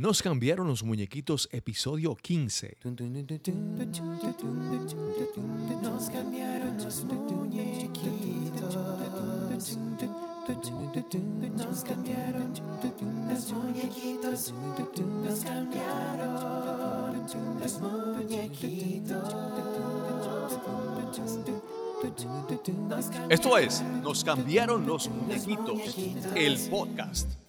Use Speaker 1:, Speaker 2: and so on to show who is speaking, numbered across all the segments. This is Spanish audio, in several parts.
Speaker 1: Nos cambiaron los muñequitos, episodio 15.
Speaker 2: Nos cambiaron los muñequitos. Nos cambiaron los muñequitos. Nos cambiaron los muñequitos.
Speaker 1: Esto es Nos cambiaron los muñequitos, el podcast.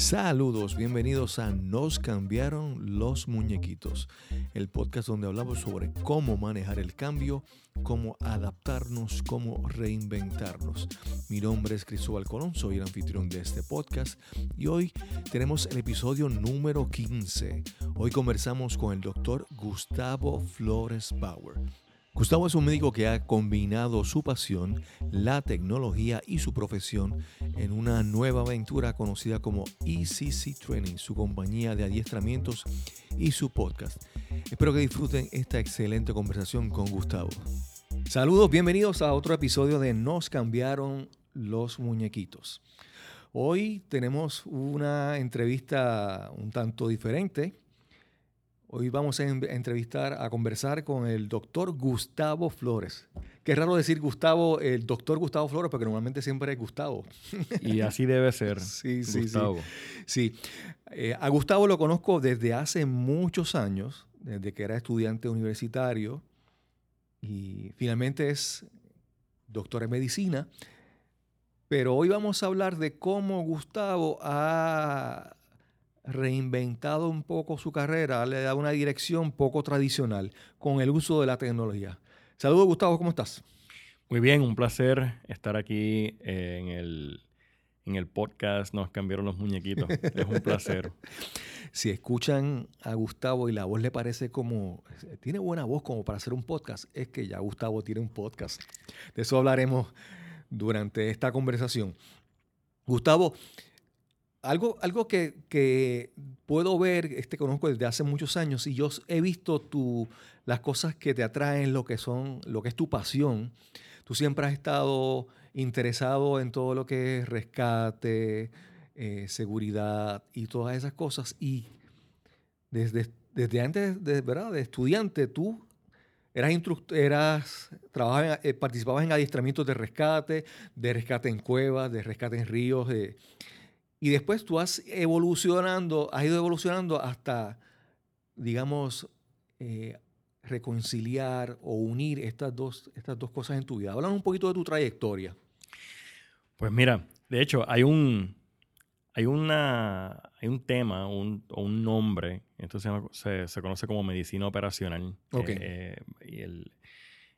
Speaker 1: Saludos, bienvenidos a Nos cambiaron los muñequitos, el podcast donde hablamos sobre cómo manejar el cambio, cómo adaptarnos, cómo reinventarnos. Mi nombre es Cristóbal Colón, soy el anfitrión de este podcast y hoy tenemos el episodio número 15. Hoy conversamos con el doctor Gustavo Flores Bauer. Gustavo es un médico que ha combinado su pasión, la tecnología y su profesión en una nueva aventura conocida como ECC Training, su compañía de adiestramientos y su podcast. Espero que disfruten esta excelente conversación con Gustavo. Saludos, bienvenidos a otro episodio de Nos cambiaron los muñequitos. Hoy tenemos una entrevista un tanto diferente. Hoy vamos a entrevistar, a conversar con el doctor Gustavo Flores. Qué raro decir Gustavo, el doctor Gustavo Flores, porque normalmente siempre es Gustavo.
Speaker 3: Y así debe ser.
Speaker 1: Sí, sí, Gustavo. sí. Eh, a Gustavo lo conozco desde hace muchos años, desde que era estudiante universitario y finalmente es doctor en medicina. Pero hoy vamos a hablar de cómo Gustavo ha reinventado un poco su carrera, le da una dirección poco tradicional con el uso de la tecnología. Saludos, Gustavo, ¿cómo estás?
Speaker 3: Muy bien, un placer estar aquí eh, en el, en el podcast. Nos cambiaron los muñequitos. es un placer.
Speaker 1: Si escuchan a Gustavo y la voz le parece como, tiene buena voz como para hacer un podcast, es que ya Gustavo tiene un podcast. De eso hablaremos durante esta conversación. Gustavo, algo, algo que, puedo ver, este conozco desde hace muchos años y yo he visto tu, las cosas que te atraen, lo que son, lo que es tu pasión. Tú siempre has estado interesado en todo lo que es rescate, eh, seguridad y todas esas cosas. Y desde, desde antes de, ¿verdad? de estudiante, tú eras, eras trabajabas, eh, participabas en adiestramientos de rescate, de rescate en cuevas, de rescate en ríos. Y después tú has evolucionando, has ido evolucionando hasta, digamos, eh, reconciliar o unir estas dos, estas dos cosas en tu vida. Háblanos un poquito de tu trayectoria.
Speaker 3: Pues mira, de hecho, hay un, hay una, hay un tema un, o un nombre, esto se, se, conoce como medicina operacional.
Speaker 1: Okay.
Speaker 3: Eh, y el,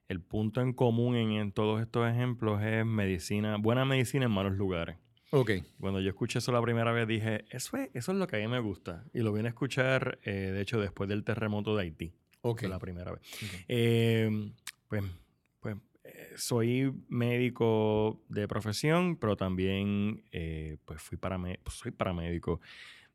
Speaker 3: el, punto en común en, en, todos estos ejemplos es medicina, buena medicina en malos lugares.
Speaker 1: Ok.
Speaker 3: Cuando yo escuché eso la primera vez dije, eso es, eso es lo que a mí me gusta. Y lo vine a escuchar, eh, de hecho, después del terremoto de Haití.
Speaker 1: Ok.
Speaker 3: la primera vez. Eh, pues, pues eh, soy médico de profesión, pero también pues fui pues soy paramédico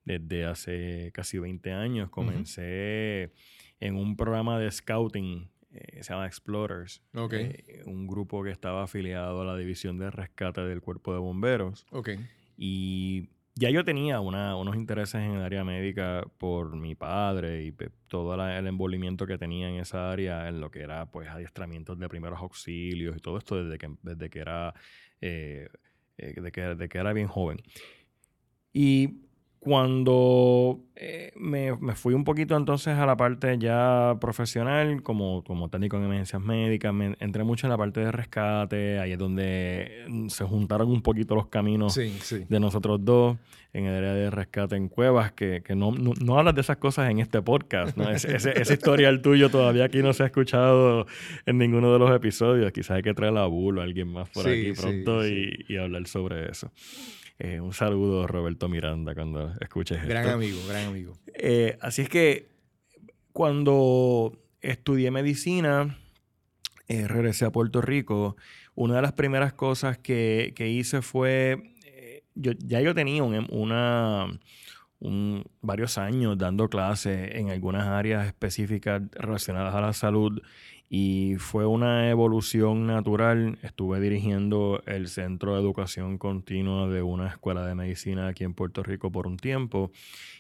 Speaker 3: desde hace casi 20 años. Comencé en un programa de scouting eh, se llama Explorers.
Speaker 1: Eh,
Speaker 3: un grupo que estaba afiliado a la división de rescate del cuerpo de bomberos.
Speaker 1: Okay.
Speaker 3: Y ya yo tenía unos intereses en el área médica por mi padre y todo el envolvimiento que tenía en esa área, en lo que era pues adiestramientos de primeros auxilios y todo esto desde que, desde que era eh, de que, de que era bien joven. Y cuando eh, me, fui un poquito entonces a la parte ya profesional, como, como técnico en emergencias médicas, me entré mucho en la parte de rescate, ahí es donde mm, se juntaron un poquito los caminos de nosotros dos en el área de rescate en cuevas, que, no, no, hablas de esas cosas en este podcast, ¿no? ese, ese, historial tuyo todavía aquí no se ha escuchado en ninguno de los episodios, quizás hay que traer a Bull o alguien más por aquí pronto y, y hablar sobre eso. Eh, un saludo Roberto Miranda cuando escuches
Speaker 1: gran esto. Gran amigo, gran amigo.
Speaker 3: Eh, así es que cuando estudié medicina, eh, regresé a Puerto Rico, una de las primeras cosas que, hice fue, yo, ya yo tenía una, un- varios años dando clases en algunas áreas específicas relacionadas a la salud y fue una evolución natural. Estuve dirigiendo el Centro de Educación Continua de una escuela de medicina aquí en Puerto Rico por un tiempo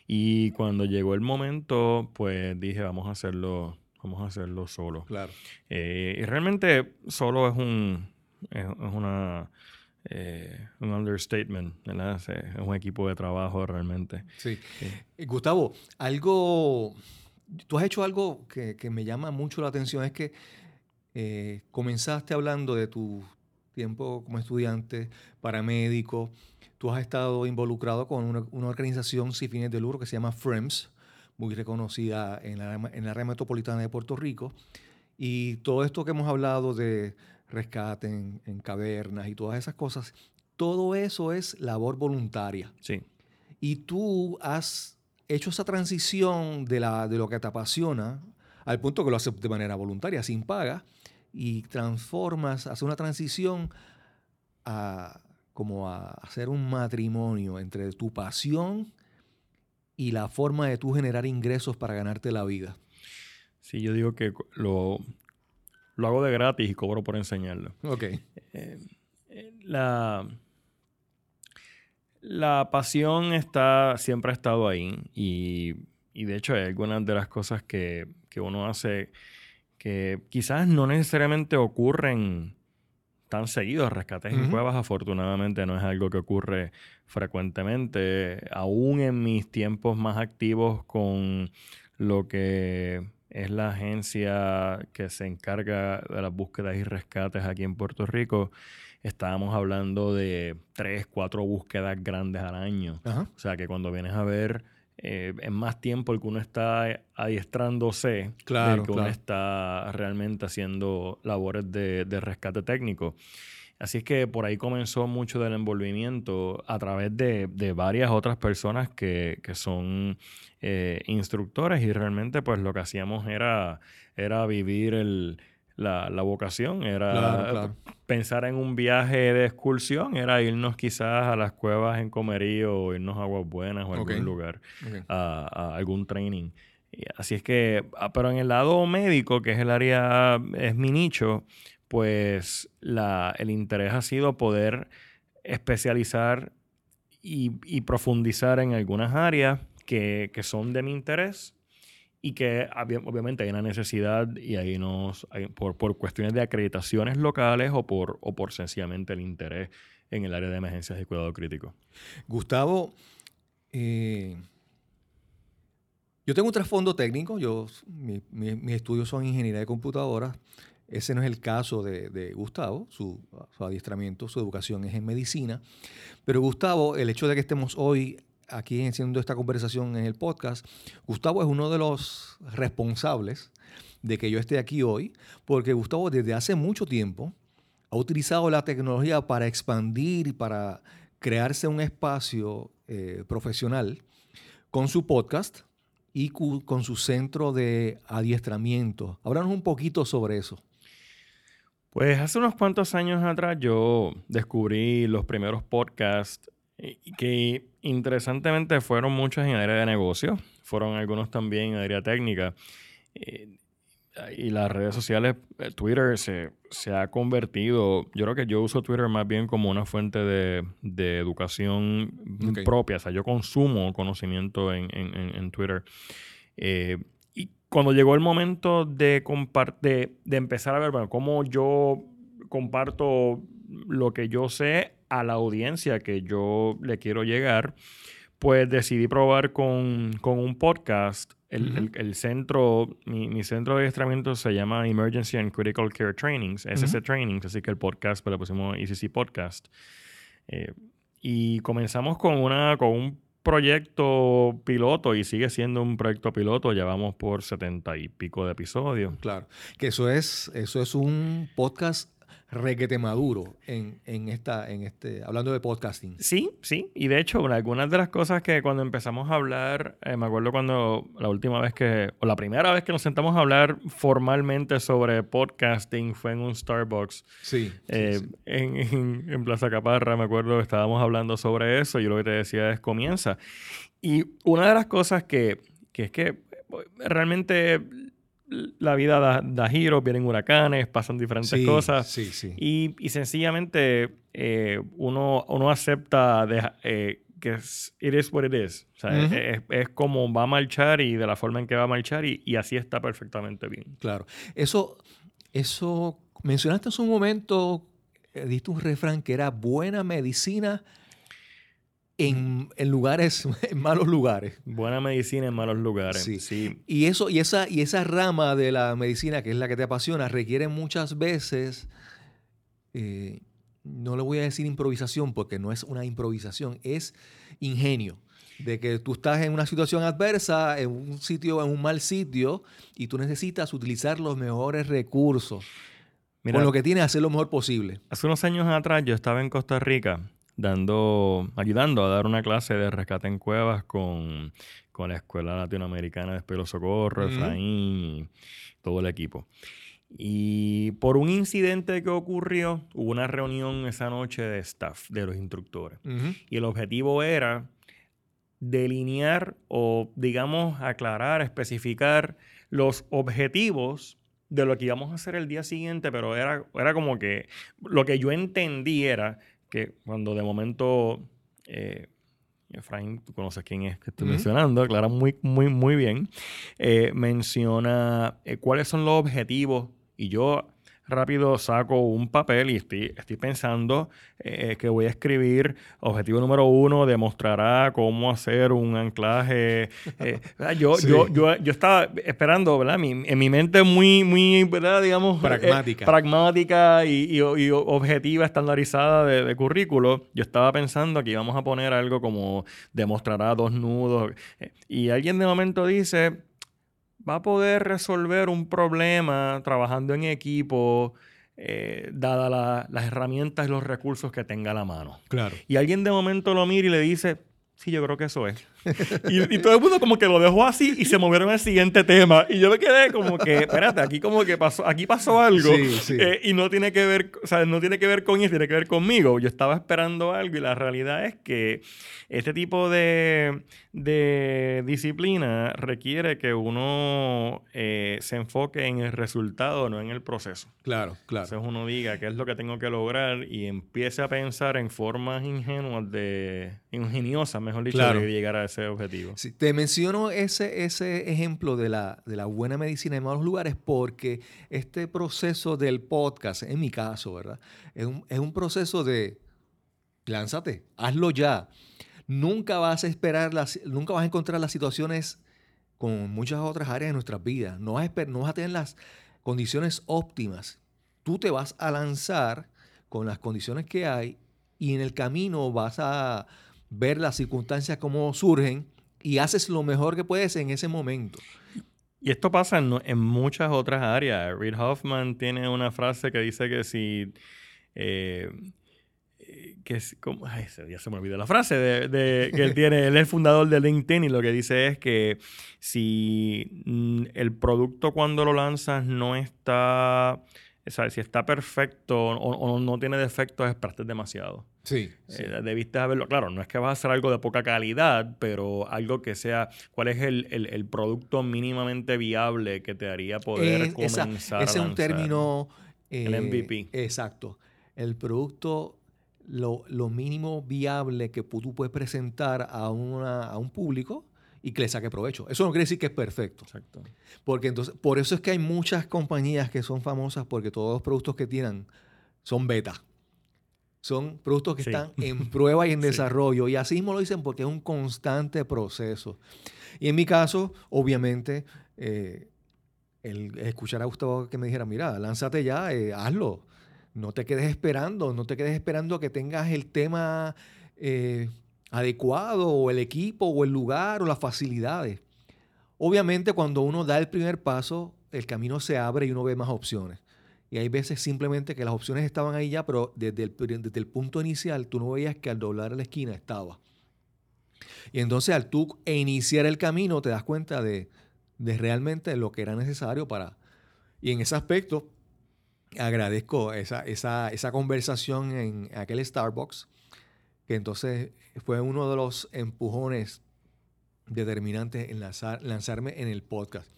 Speaker 3: y cuando llegó el momento, pues dije, vamos a hacerlo, vamos a hacerlo solo.
Speaker 1: Claro.
Speaker 3: Eh, y realmente solo es un es, es una eh, un understatement, ¿verdad? Es, un equipo de trabajo realmente.
Speaker 1: Sí. Eh, Gustavo, algo, tú has hecho algo que, que me llama mucho la atención, es que eh, comenzaste hablando de tu tiempo como estudiante, paramédico, tú has estado involucrado con una, una organización sin fines de lucro que se llama FREMS, muy reconocida en la, en la área metropolitana de Puerto Rico, y todo esto que hemos hablado de rescate en, en cavernas y todas esas cosas, todo eso es labor voluntaria.
Speaker 3: Sí.
Speaker 1: Y tú has hecho esa transición de, la, de lo que te apasiona al punto que lo haces de manera voluntaria, sin paga, y transformas, haces una transición a como a hacer un matrimonio entre tu pasión y la forma de tú generar ingresos para ganarte la vida.
Speaker 3: Sí, yo digo que lo, lo hago de gratis y cobro por enseñarlo.
Speaker 1: Ok.
Speaker 3: Eh, eh, la, la pasión está, siempre ha estado ahí y, y de hecho hay algunas de las cosas que, que uno hace que quizás no necesariamente ocurren tan seguidos. Rescates en cuevas afortunadamente no es algo que ocurre frecuentemente. Aún en mis tiempos más activos con lo que es la agencia que se encarga de las búsquedas y rescates aquí en Puerto Rico, estábamos hablando de tres, cuatro búsquedas grandes al año.
Speaker 1: Ajá.
Speaker 3: O sea que cuando vienes a ver, eh, es más tiempo el que uno está adiestrándose
Speaker 1: Claro,
Speaker 3: del que uno está realmente haciendo labores de, de rescate técnico. Así es que por ahí comenzó mucho del envolvimiento a través de, de varias otras personas que, que son eh, instructores y realmente pues lo que hacíamos era, era vivir el, la, la vocación, era
Speaker 1: Claro, claro.
Speaker 3: pensar en un viaje de excursión, era irnos quizás a las cuevas en Comerío o irnos a Aguas Buenas o a algún lugar a, a algún training. Así es que, ah, pero en el lado médico, que es el área, es mi nicho, pues la, el interés ha sido poder especializar y, y profundizar en algunas áreas que, que son de mi interés y que obvia- obviamente hay una necesidad y ahí nos, hay- por, por cuestiones de acreditaciones locales o por, o por sencillamente el interés en el área de emergencias y cuidado crítico.
Speaker 1: Gustavo, eh, yo tengo un trasfondo técnico, yo, mi- mi- mis estudios son ingeniería de computadoras. Ese no es el caso de, Gustavo, su adiestramiento, su educación es en medicina. Pero Gustavo, el hecho de que estemos hoy aquí haciendo esta conversación en el podcast, Gustavo es uno de los responsables de que yo esté aquí hoy, porque Gustavo desde hace mucho tiempo ha utilizado la tecnología para expandir y para crearse un espacio eh, profesional con su podcast y con su centro de adiestramiento. Háblanos un poquito sobre eso.
Speaker 3: Pues hace unos cuantos años atrás yo descubrí los primeros podcasts que interesantemente fueron muchos en área de negocio, fueron algunos también en área técnica. Eh, y las redes sociales, eh, Twitter se, se ha convertido, yo creo que yo uso Twitter más bien como una fuente de, de educación propia, o sea, yo consumo conocimiento en, en- en- Twitter. Eh, y cuando llegó el momento de, de, de empezar a ver, bueno, cómo yo comparto lo que yo sé a la audiencia que yo le quiero llegar, pues decidí probar con, con un podcast. El, el- el centro, mi, mi centro de adiestramiento se llama Emergency and Critical Care Trainings, SS
Speaker 1: Ujú.
Speaker 3: Trainings, así que el podcast pues, le pusimos ECC Podcast. Eh, y comenzamos con, una, con un proyecto piloto y sigue siendo un proyecto piloto. Ya vamos por setenta y pico de episodios.
Speaker 1: Claro. Que eso es, eso es un podcast requete maduro en, en esta, en este, hablando de podcasting.
Speaker 3: Sí, sí. Y de hecho, bueno, algunas de las cosas que cuando empezamos a hablar, eh, me acuerdo cuando la última vez que, o la primera vez que nos sentamos a hablar formalmente sobre podcasting fue en un Starbucks
Speaker 1: Sí. sí,
Speaker 3: eh,
Speaker 1: sí.
Speaker 3: En, en- en Plaza Caparra, me acuerdo, estábamos hablando sobre eso. Yo lo que te decía es comienza. Y una de las cosas que, que es que realmente la vida da, da giros, vienen huracanes, pasan diferentes
Speaker 1: Sí,
Speaker 3: cosas.
Speaker 1: Sí, sí.
Speaker 3: Y, y sencillamente eh, uno, uno acepta de- eh, que es, it is what it is. O sea,
Speaker 1: Ujú.
Speaker 3: es, es como va a marchar y de la forma en que va a marchar y, y así está perfectamente bien.
Speaker 1: Claro. Eso, eso, mencionaste hace un momento, eh, diste un refrán que era buena medicina en, en lugares, en malos lugares.
Speaker 3: Buena medicina en malos lugares.
Speaker 1: Sí.
Speaker 3: Sí.
Speaker 1: Y eso, y esa, y esa rama de la medicina, que es la que te apasiona, requiere muchas veces, eh, no le voy a decir improvisación, porque no es una improvisación, es ingenio. De que tú estás en una situación adversa, en un sitio, en un mal sitio, y tú necesitas utilizar los mejores recursos.
Speaker 3: Mira,
Speaker 1: con lo que tienes, hacer lo mejor posible.
Speaker 3: hace unos años atrás yo estaba en Costa Rica dando, ayudando a dar una clase de rescate en cuevas con, con la Escuela Latinoamericana de Espero Socorro,
Speaker 1: Ujú.
Speaker 3: Efraín y todo el equipo. Y por un incidente que ocurrió, hubo una reunión esa noche de staff, de los instructores. Y el objetivo era delinear o, digamos, aclarar, especificar los objetivos de lo que íbamos a hacer el día siguiente, pero era, era como que lo que yo entendí era que cuando de momento, eh, Efraín, tú conoces quién es que estoy mencionando, aclara muy, muy, muy bien, eh, menciona eh, cuáles son los objetivos y yo rápido saco un papel y estoy, estoy pensando eh, que voy a escribir objetivo número uno, demostrará cómo hacer un anclaje. eh, yo,
Speaker 1: Sí.
Speaker 3: yo, yo, yo estaba esperando, ¿verdad? Mi- en mi mente muy, muy, ¿verdad? Digamos, eh,
Speaker 1: Pragmática.
Speaker 3: pragmática y, y- y objetiva, estandarizada de, de currículo. Yo estaba pensando que íbamos a poner algo como demostrará dos nudos. eh, Y alguien de momento dice, va a poder resolver un problema trabajando en equipo, eh, dada la- las herramientas y los recursos que tenga a la mano.
Speaker 1: Claro.
Speaker 3: Y alguien de momento lo mira y le dice, sí, yo creo que eso es. y, y todo el mundo como que lo dejó así y se movieron al siguiente tema. Y yo me quedé como que, espérate, aquí como que pasó, aquí pasó algo.
Speaker 1: Sí, sí.
Speaker 3: Eh, y no tiene que ver, o sea, no tiene que ver con eso, tiene que ver conmigo. Yo estaba esperando algo y la realidad es que este tipo de, de disciplina requiere que uno eh, se enfoque en el resultado, no en el proceso.
Speaker 1: Claro, claro.
Speaker 3: Entonces uno diga qué es lo que tengo que lograr y empiece a pensar en formas ingenuas de, ingeniosas, mejor dicho,
Speaker 1: Claro.
Speaker 3: de llegar a ese objetivo.
Speaker 1: Sí, te menciono ese, ese ejemplo de la, de la buena medicina en malos lugares porque este proceso del podcast, en mi caso, ¿verdad? Es un, es un proceso de lánzate, hazlo ya. Nunca vas a esperar, las, nunca vas a encontrar las situaciones con muchas otras áreas de nuestras vidas. No vas, a, no vas a tener las condiciones óptimas. Tú te vas a lanzar con las condiciones que hay y en el camino vas a ver las circunstancias como surgen y haces lo mejor que puedes en ese momento.
Speaker 3: Y esto pasa en, en muchas otras áreas. Reid Hoffman tiene una frase que dice que si... eh, que es como, ay, ya se me olvidó la frase de, de- que él tiene, él es el fundador de LinkedIn y lo que dice es que si mm, el producto cuando lo lanzas no está, sea, si está perfecto o, o no tiene defectos, esperaste demasiado.
Speaker 1: Sí.
Speaker 3: Eh, debiste haberlo. Claro, no es que vas a hacer algo de poca calidad, pero algo que sea. ¿Cuál es el, el- el producto mínimamente viable que te haría poder
Speaker 1: Eh, esa-
Speaker 3: comenzar
Speaker 1: ese
Speaker 3: a
Speaker 1: es un término...
Speaker 3: El
Speaker 1: eh,
Speaker 3: MVP.
Speaker 1: Exacto. El producto, lo, lo mínimo viable que tú puedes presentar a, una- a un público y que le saque provecho. Eso no quiere decir que es perfecto.
Speaker 3: Exacto.
Speaker 1: Porque entonces, por eso es que hay muchas compañías que son famosas porque todos los productos que tienen son beta. Son productos que
Speaker 3: Sí.
Speaker 1: están en prueba y en
Speaker 3: Sí.
Speaker 1: desarrollo. Y así mismo lo dicen porque es un constante proceso. Y en mi caso, obviamente, eh, el escuchar a Gustavo que me dijera, mira, lánzate ya, eh, hazlo. No te quedes esperando, no te quedes esperando a que tengas el tema eh, adecuado, o el equipo, o el lugar, o las facilidades. Obviamente, cuando uno da el primer paso, el camino se abre y uno ve más opciones. Y hay veces simplemente que las opciones estaban ahí ya, pero desde el, punto inicial tú no veías que al doblar la esquina estaba. Y entonces al tú iniciar el camino te das cuenta de, de realmente lo que era necesario para... Y en ese aspecto agradezco esa, esa, esa conversación en aquel Starbucks, que entonces fue uno de los empujones determinantes en lanzar- lanzarme en el podcast.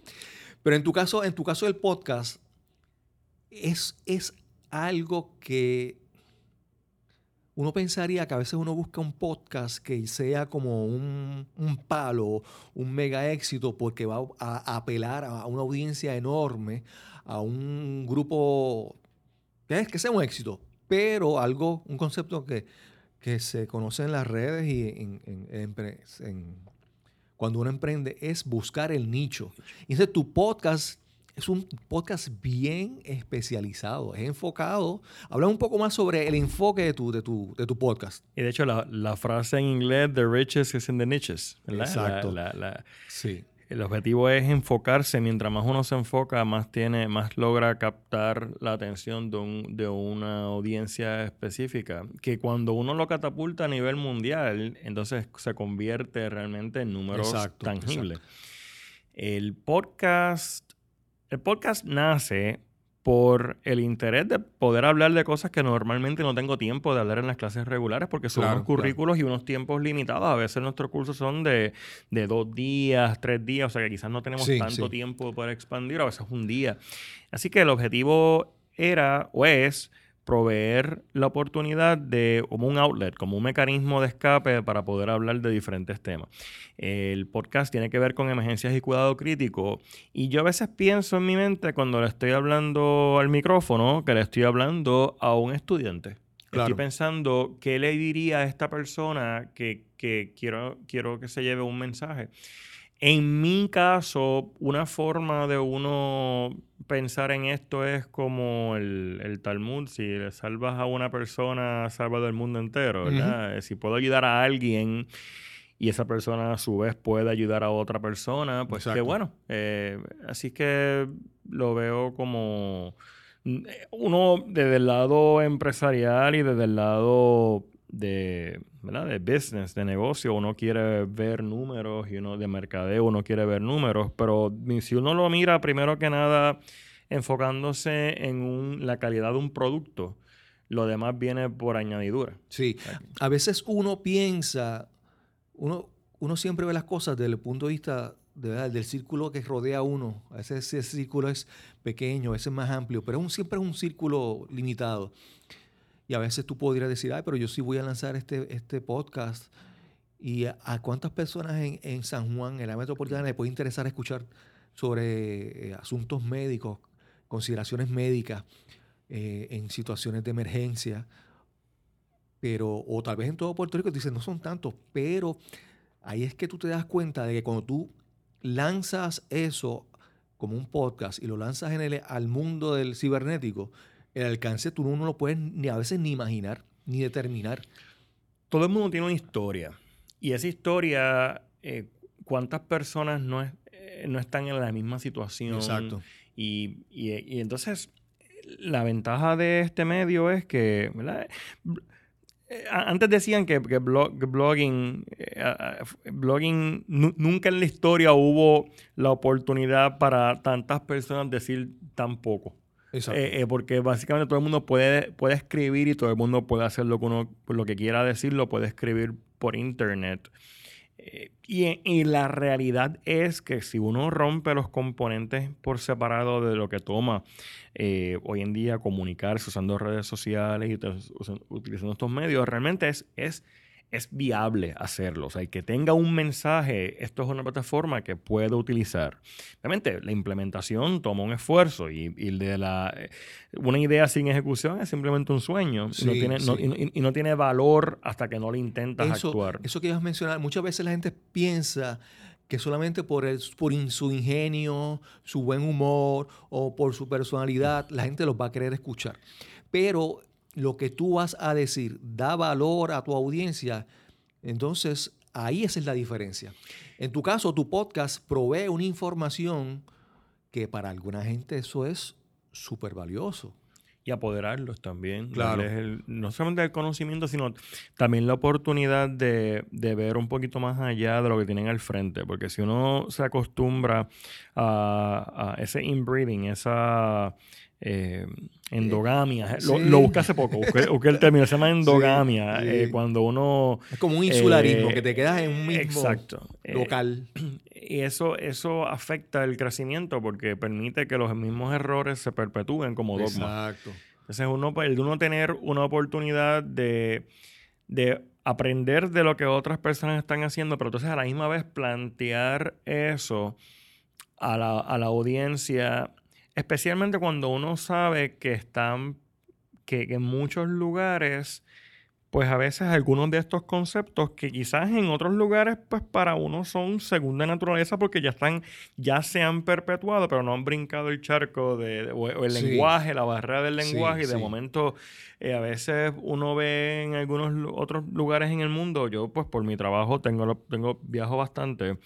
Speaker 1: Pero en tu caso, en tu caso del podcast, es, es algo que uno pensaría que a veces uno busca un podcast que sea como un, un palo, un mega éxito, porque va a, a apelar a una audiencia enorme, a un grupo que, es, que sea un éxito, pero algo, un concepto que, que se conoce en las redes y en, cuando uno emprende es buscar el nicho. Y entonces tu podcast es un podcast bien especializado, es enfocado. Habla un poco más sobre el enfoque de tu, de tu, de tu podcast.
Speaker 3: Y de hecho, la, la frase en inglés, the riches is in the niches. ¿verdad?
Speaker 1: Exacto.
Speaker 3: La- la- la-
Speaker 1: Sí.
Speaker 3: El objetivo es enfocarse. Mientras más uno se enfoca, más tiene, más logra captar la atención de, un- de una audiencia específica. Que cuando uno lo catapulta a nivel mundial, entonces se convierte realmente en números
Speaker 1: Exacto,
Speaker 3: tangibles. El podcast, el podcast nace por el interés de poder hablar de cosas que normalmente no tengo tiempo de hablar en las clases regulares porque son
Speaker 1: Claro,
Speaker 3: unos currículos y unos tiempos limitados. A veces nuestros cursos son de, de dos días, tres días, o sea que quizás no tenemos
Speaker 1: Sí,
Speaker 3: tanto
Speaker 1: sí.
Speaker 3: tiempo para expandir, a veces un día. Así que el objetivo era o es proveer la oportunidad de como un outlet, como un mecanismo de escape para poder hablar de diferentes temas. El podcast tiene que ver con emergencias y cuidado crítico y yo a veces pienso en mi mente cuando le estoy hablando al micrófono que le estoy hablando a un estudiante.
Speaker 1: Claro.
Speaker 3: Estoy pensando qué le diría a esta persona que, que quiero, quiero que se lleve un mensaje. En mi caso, una forma de uno pensar en esto es como el, el Talmud. Si le salvas a una persona, salvas del mundo entero, ¿verdad? Eh, Si puedo ayudar a alguien y esa persona a su vez puede ayudar a otra persona, pues
Speaker 1: Exacto.
Speaker 3: bueno. Eh, así que lo veo como mm, eh, uno desde el lado empresarial y desde el lado de, ¿verdad? de business, de negocio, uno quiere ver números y uno de mercadeo, uno quiere ver números, pero si uno lo mira primero que nada enfocándose en la calidad de un producto, lo demás viene por añadidura.
Speaker 1: Sí. A veces uno piensa, uno, uno siempre ve las cosas desde el punto de vista del círculo que rodea a uno. A veces ese círculo es pequeño, a veces es más amplio, pero siempre es un círculo limitado. Y a veces tú podrías decir, ay, pero yo sí voy a lanzar este, este podcast. ¿Y a, cuántas personas en, en San Juan, en la metropolitana, le puede interesar escuchar sobre eh, asuntos médicos, consideraciones médicas eh, en situaciones de emergencia? Pero, o tal vez en todo Puerto Rico, dicen, no son tantos, pero ahí es que tú te das cuenta de que cuando tú lanzas eso como un podcast y lo lanzas en el, al mundo del cibernético, el alcance tú no lo puedes ni a veces ni imaginar, ni determinar.
Speaker 3: Todo el mundo tiene una historia. Y esa historia, eh, ¿cuántas personas no, es- eh, no están en la misma situación? Y, y- y entonces, la ventaja de este medio es que, ¿verdad? Eh, Antes decían que, que blog- que blogging, eh, blogging nu- nunca en la historia hubo la oportunidad para tantas personas decir tan poco. Eh, eh, porque básicamente todo el mundo puede, puede escribir y todo el mundo puede hacer lo que uno lo que quiera decir, lo puede escribir por internet. Eh, y, y la realidad es que si uno rompe los componentes por separado de lo que toma hoy en día comunicarse usando redes sociales y utilizando estos medios, realmente es, es viable hacerlo. O sea, que tenga un mensaje, esto es una plataforma que puede utilizar. Obviamente, la implementación toma un esfuerzo y, y de la, eh, una idea sin ejecución es simplemente un sueño. y, no tiene, no-
Speaker 1: sí.
Speaker 3: y no- y- y no tiene valor hasta que no lo intentas
Speaker 1: eso,
Speaker 3: actuar.
Speaker 1: eso que ibas a mencionar, muchas veces la gente piensa que solamente por, el, por su ingenio, su buen humor o por su personalidad, la gente los va a querer escuchar. Pero lo que tú vas a decir da valor a tu audiencia, entonces ahí esa es la diferencia. En tu caso, tu podcast provee una información que para alguna gente eso es súper valioso.
Speaker 3: y apoderarlos también.
Speaker 1: Claro.
Speaker 3: el- no solamente el conocimiento, sino también la oportunidad de, de ver un poquito más allá de lo que tienen al frente. Porque si uno se acostumbra a, a ese inbreeding, esa, eh, endogamia. Lo,
Speaker 1: sí.
Speaker 3: lo busqué hace poco, busqué, busqué el término, se llama endogamia.
Speaker 1: sí.
Speaker 3: eh, cuando uno...
Speaker 1: Es como un insularismo,
Speaker 3: Eh,
Speaker 1: que te quedas en un mismo
Speaker 3: Exacto. Eh,
Speaker 1: local.
Speaker 3: y eso, eso afecta el crecimiento porque permite que los mismos errores se perpetúen como dogma.
Speaker 1: Exacto.
Speaker 3: Entonces, uno, el de uno tener una oportunidad de, de aprender de lo que otras personas están haciendo, pero entonces a la misma vez plantear eso a la, a la audiencia, especialmente cuando uno sabe que están, que, que en muchos lugares, pues a veces algunos de estos conceptos que quizás en otros lugares, pues para uno son segunda naturaleza porque ya están, ya se han perpetuado, pero no han brincado el charco de, de- o, o el
Speaker 1: Sí.
Speaker 3: lenguaje, la barrera del
Speaker 1: Sí,
Speaker 3: lenguaje, y de
Speaker 1: sí.
Speaker 3: momento eh, a veces uno ve en algunos otros lugares en el mundo, yo pues por mi trabajo tengo, tengo viajo bastante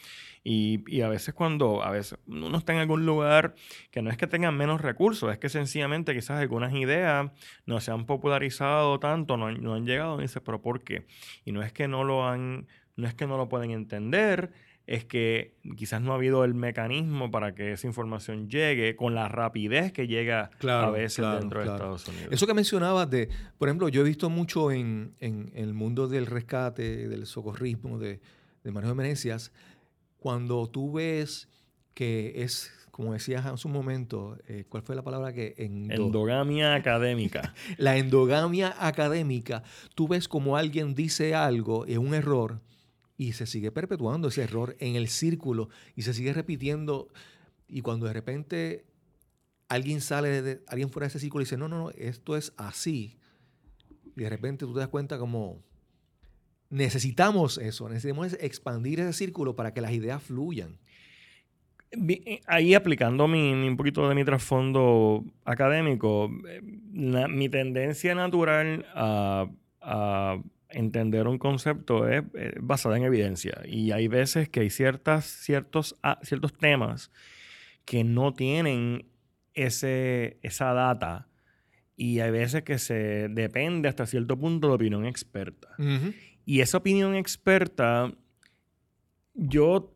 Speaker 3: y, y a veces cuando a veces uno está en algún lugar que no es que tengan menos recursos, es que sencillamente quizás algunas ideas no se han popularizado tanto, no han, no han llegado, y dices, pero ¿por qué? Y no es que no lo han, no es que no lo pueden entender, es que quizás no ha habido el mecanismo para que esa información llegue con la rapidez que llega
Speaker 1: Claro,
Speaker 3: a veces
Speaker 1: claro,
Speaker 3: dentro de. Estados Unidos.
Speaker 1: Eso que mencionabas de, por ejemplo, yo he visto mucho en, en- en el mundo del rescate, del socorrismo, de, de manejo de emergencias, cuando tú ves que es, como decías hace un momento, eh, ¿cuál fue la palabra que? Endo-
Speaker 3: Endogamia académica.
Speaker 1: la endogamia académica, tú ves como alguien dice algo, es un error, y se sigue perpetuando ese error en el círculo y se sigue repitiendo. Y cuando de repente alguien sale, de, alguien fuera de ese círculo y dice, no, no, no, esto es así. Y de repente tú te das cuenta como necesitamos eso, necesitamos expandir ese círculo para que las ideas fluyan.
Speaker 3: Eh, Ahí aplicando mi, mi- un poquito de mi trasfondo académico, eh, la- mi tendencia natural a, a entender un concepto es eh, basada en evidencia. Y hay veces que hay ciertas, ciertos, ah, ciertos temas que no tienen ese, esa data. Y hay veces que se depende hasta cierto punto de opinión experta. Y esa opinión experta, yo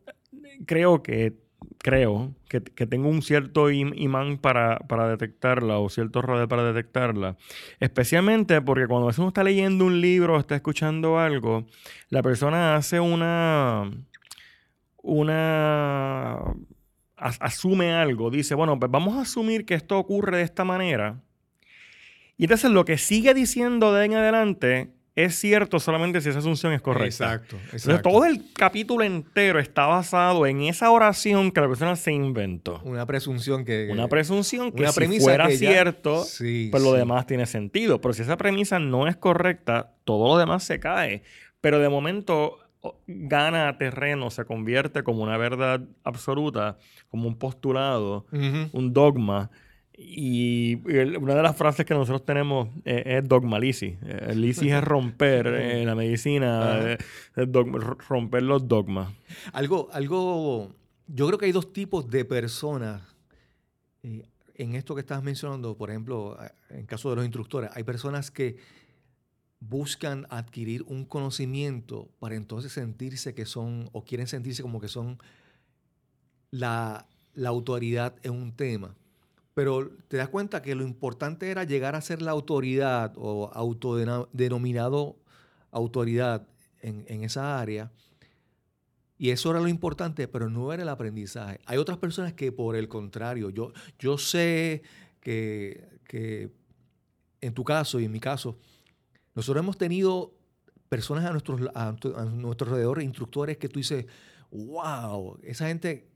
Speaker 3: creo que creo que, tengo un cierto im- imán para, para detectarla o cierto radar para detectarla. Especialmente porque cuando uno está leyendo un libro o está escuchando algo, la persona hace una. una. as- asume algo. Dice, bueno, pues vamos a asumir que esto ocurre de esta manera. Y entonces lo que sigue diciendo de en adelante es cierto solamente si esa asunción es correcta.
Speaker 1: Exacto,
Speaker 3: Entonces, todo el capítulo entero está basado en esa oración que la persona se inventó.
Speaker 1: Una presunción que...
Speaker 3: Una presunción que
Speaker 1: una
Speaker 3: si
Speaker 1: premisa
Speaker 3: fuera
Speaker 1: que ya-
Speaker 3: cierto,
Speaker 1: Sí,
Speaker 3: pues lo demás tiene sentido. Pero si esa premisa no es correcta, todo lo demás se cae. Pero de momento gana terreno, se convierte como una verdad absoluta, como un postulado, un dogma. Y el- una de las frases que nosotros tenemos eh, es dogma lisi. Eh, lisis es romper eh, la medicina, dogma- romper los dogmas.
Speaker 1: Algo, algo, yo creo que hay dos tipos de personas en esto que estás mencionando, por ejemplo, en caso de los instructores, hay personas que buscan adquirir un conocimiento para entonces sentirse que son, o quieren sentirse como que son la, la autoridad en un tema. Pero te das cuenta que lo importante era llegar a ser la autoridad o autodenominado autoridad en, esa área. Y eso era lo importante, pero no era el aprendizaje. Hay otras personas que por el contrario, yo, yo sé que, que en tu caso y en mi caso, nosotros hemos tenido personas a, nuestros, a, a nuestro alrededor, instructores que tú dices, wow, esa gente,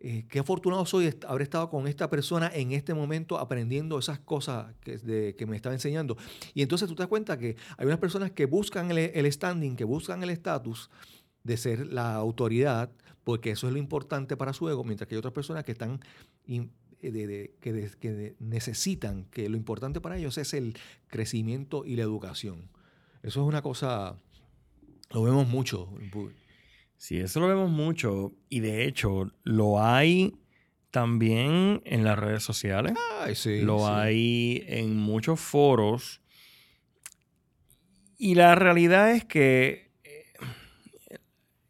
Speaker 1: eh, qué afortunado soy de haber estado con esta persona en este momento aprendiendo esas cosas que, me estaba enseñando. Y entonces tú te das cuenta que hay unas personas que buscan el, standing, que buscan el estatus de ser la autoridad, porque eso es lo importante para su ego, mientras que hay otras personas que están eh, que, necesitan que lo importante para ellos es el crecimiento y la educación. Eso es una cosa, lo vemos mucho.
Speaker 3: Sí, eso lo vemos mucho. Y de hecho, lo hay también en las redes sociales.
Speaker 1: Ay, sí,
Speaker 3: lo
Speaker 1: sí.
Speaker 3: hay en muchos foros. Y la realidad es que eh,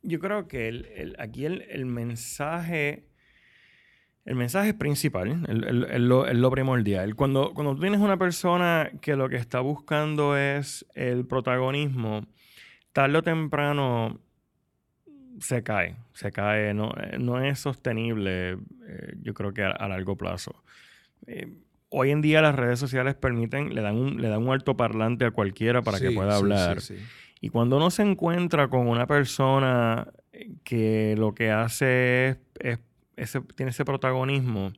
Speaker 3: yo creo que el- el- aquí el, el mensaje, El mensaje principal, el lo, es lo primordial. Cuando, cuando tú tienes una persona que lo que está buscando es el protagonismo, tarde o temprano se cae, se cae, no, eh, no es sostenible, eh, yo creo que a, a largo plazo. Eh, hoy en día las redes sociales permiten, le dan un, le dan un altoparlante a cualquiera para que pueda hablar.
Speaker 1: sí, sí.
Speaker 3: Y cuando uno se encuentra con una persona que lo que hace es, es- ese- tiene ese protagonismo,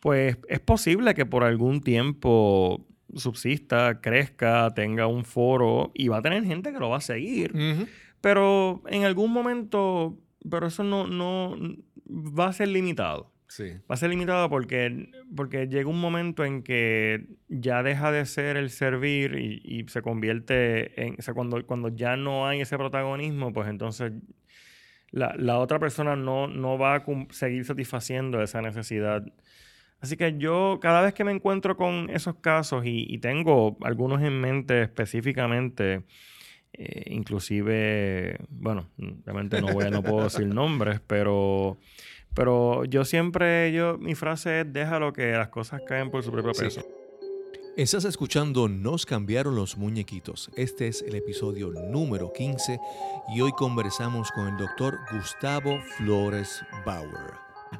Speaker 3: pues es posible que por algún tiempo subsista, crezca, tenga un foro y va a tener gente que lo va a seguir.
Speaker 1: Ujú.
Speaker 3: Pero en algún momento, pero eso no, no va a ser limitado.
Speaker 1: Sí.
Speaker 3: Va a ser limitado porque, porque llega un momento en que ya deja de ser el servir y, y se convierte en... O sea, cuando, cuando ya no hay ese protagonismo, pues entonces la, la otra persona no, no va a seguir satisfaciendo esa necesidad. Así que yo cada vez que me encuentro con esos casos y, y tengo algunos en mente específicamente, eh, inclusive, bueno, obviamente no, voy, no puedo decir nombres, pero... Pero yo siempre, yo, mi frase es, déjalo que las cosas caen por su propio
Speaker 1: Sí.
Speaker 3: peso.
Speaker 1: Estás escuchando Nos cambiaron los muñequitos. Este es el episodio número 15 y hoy conversamos con el doctor Gustavo Flores Bauer.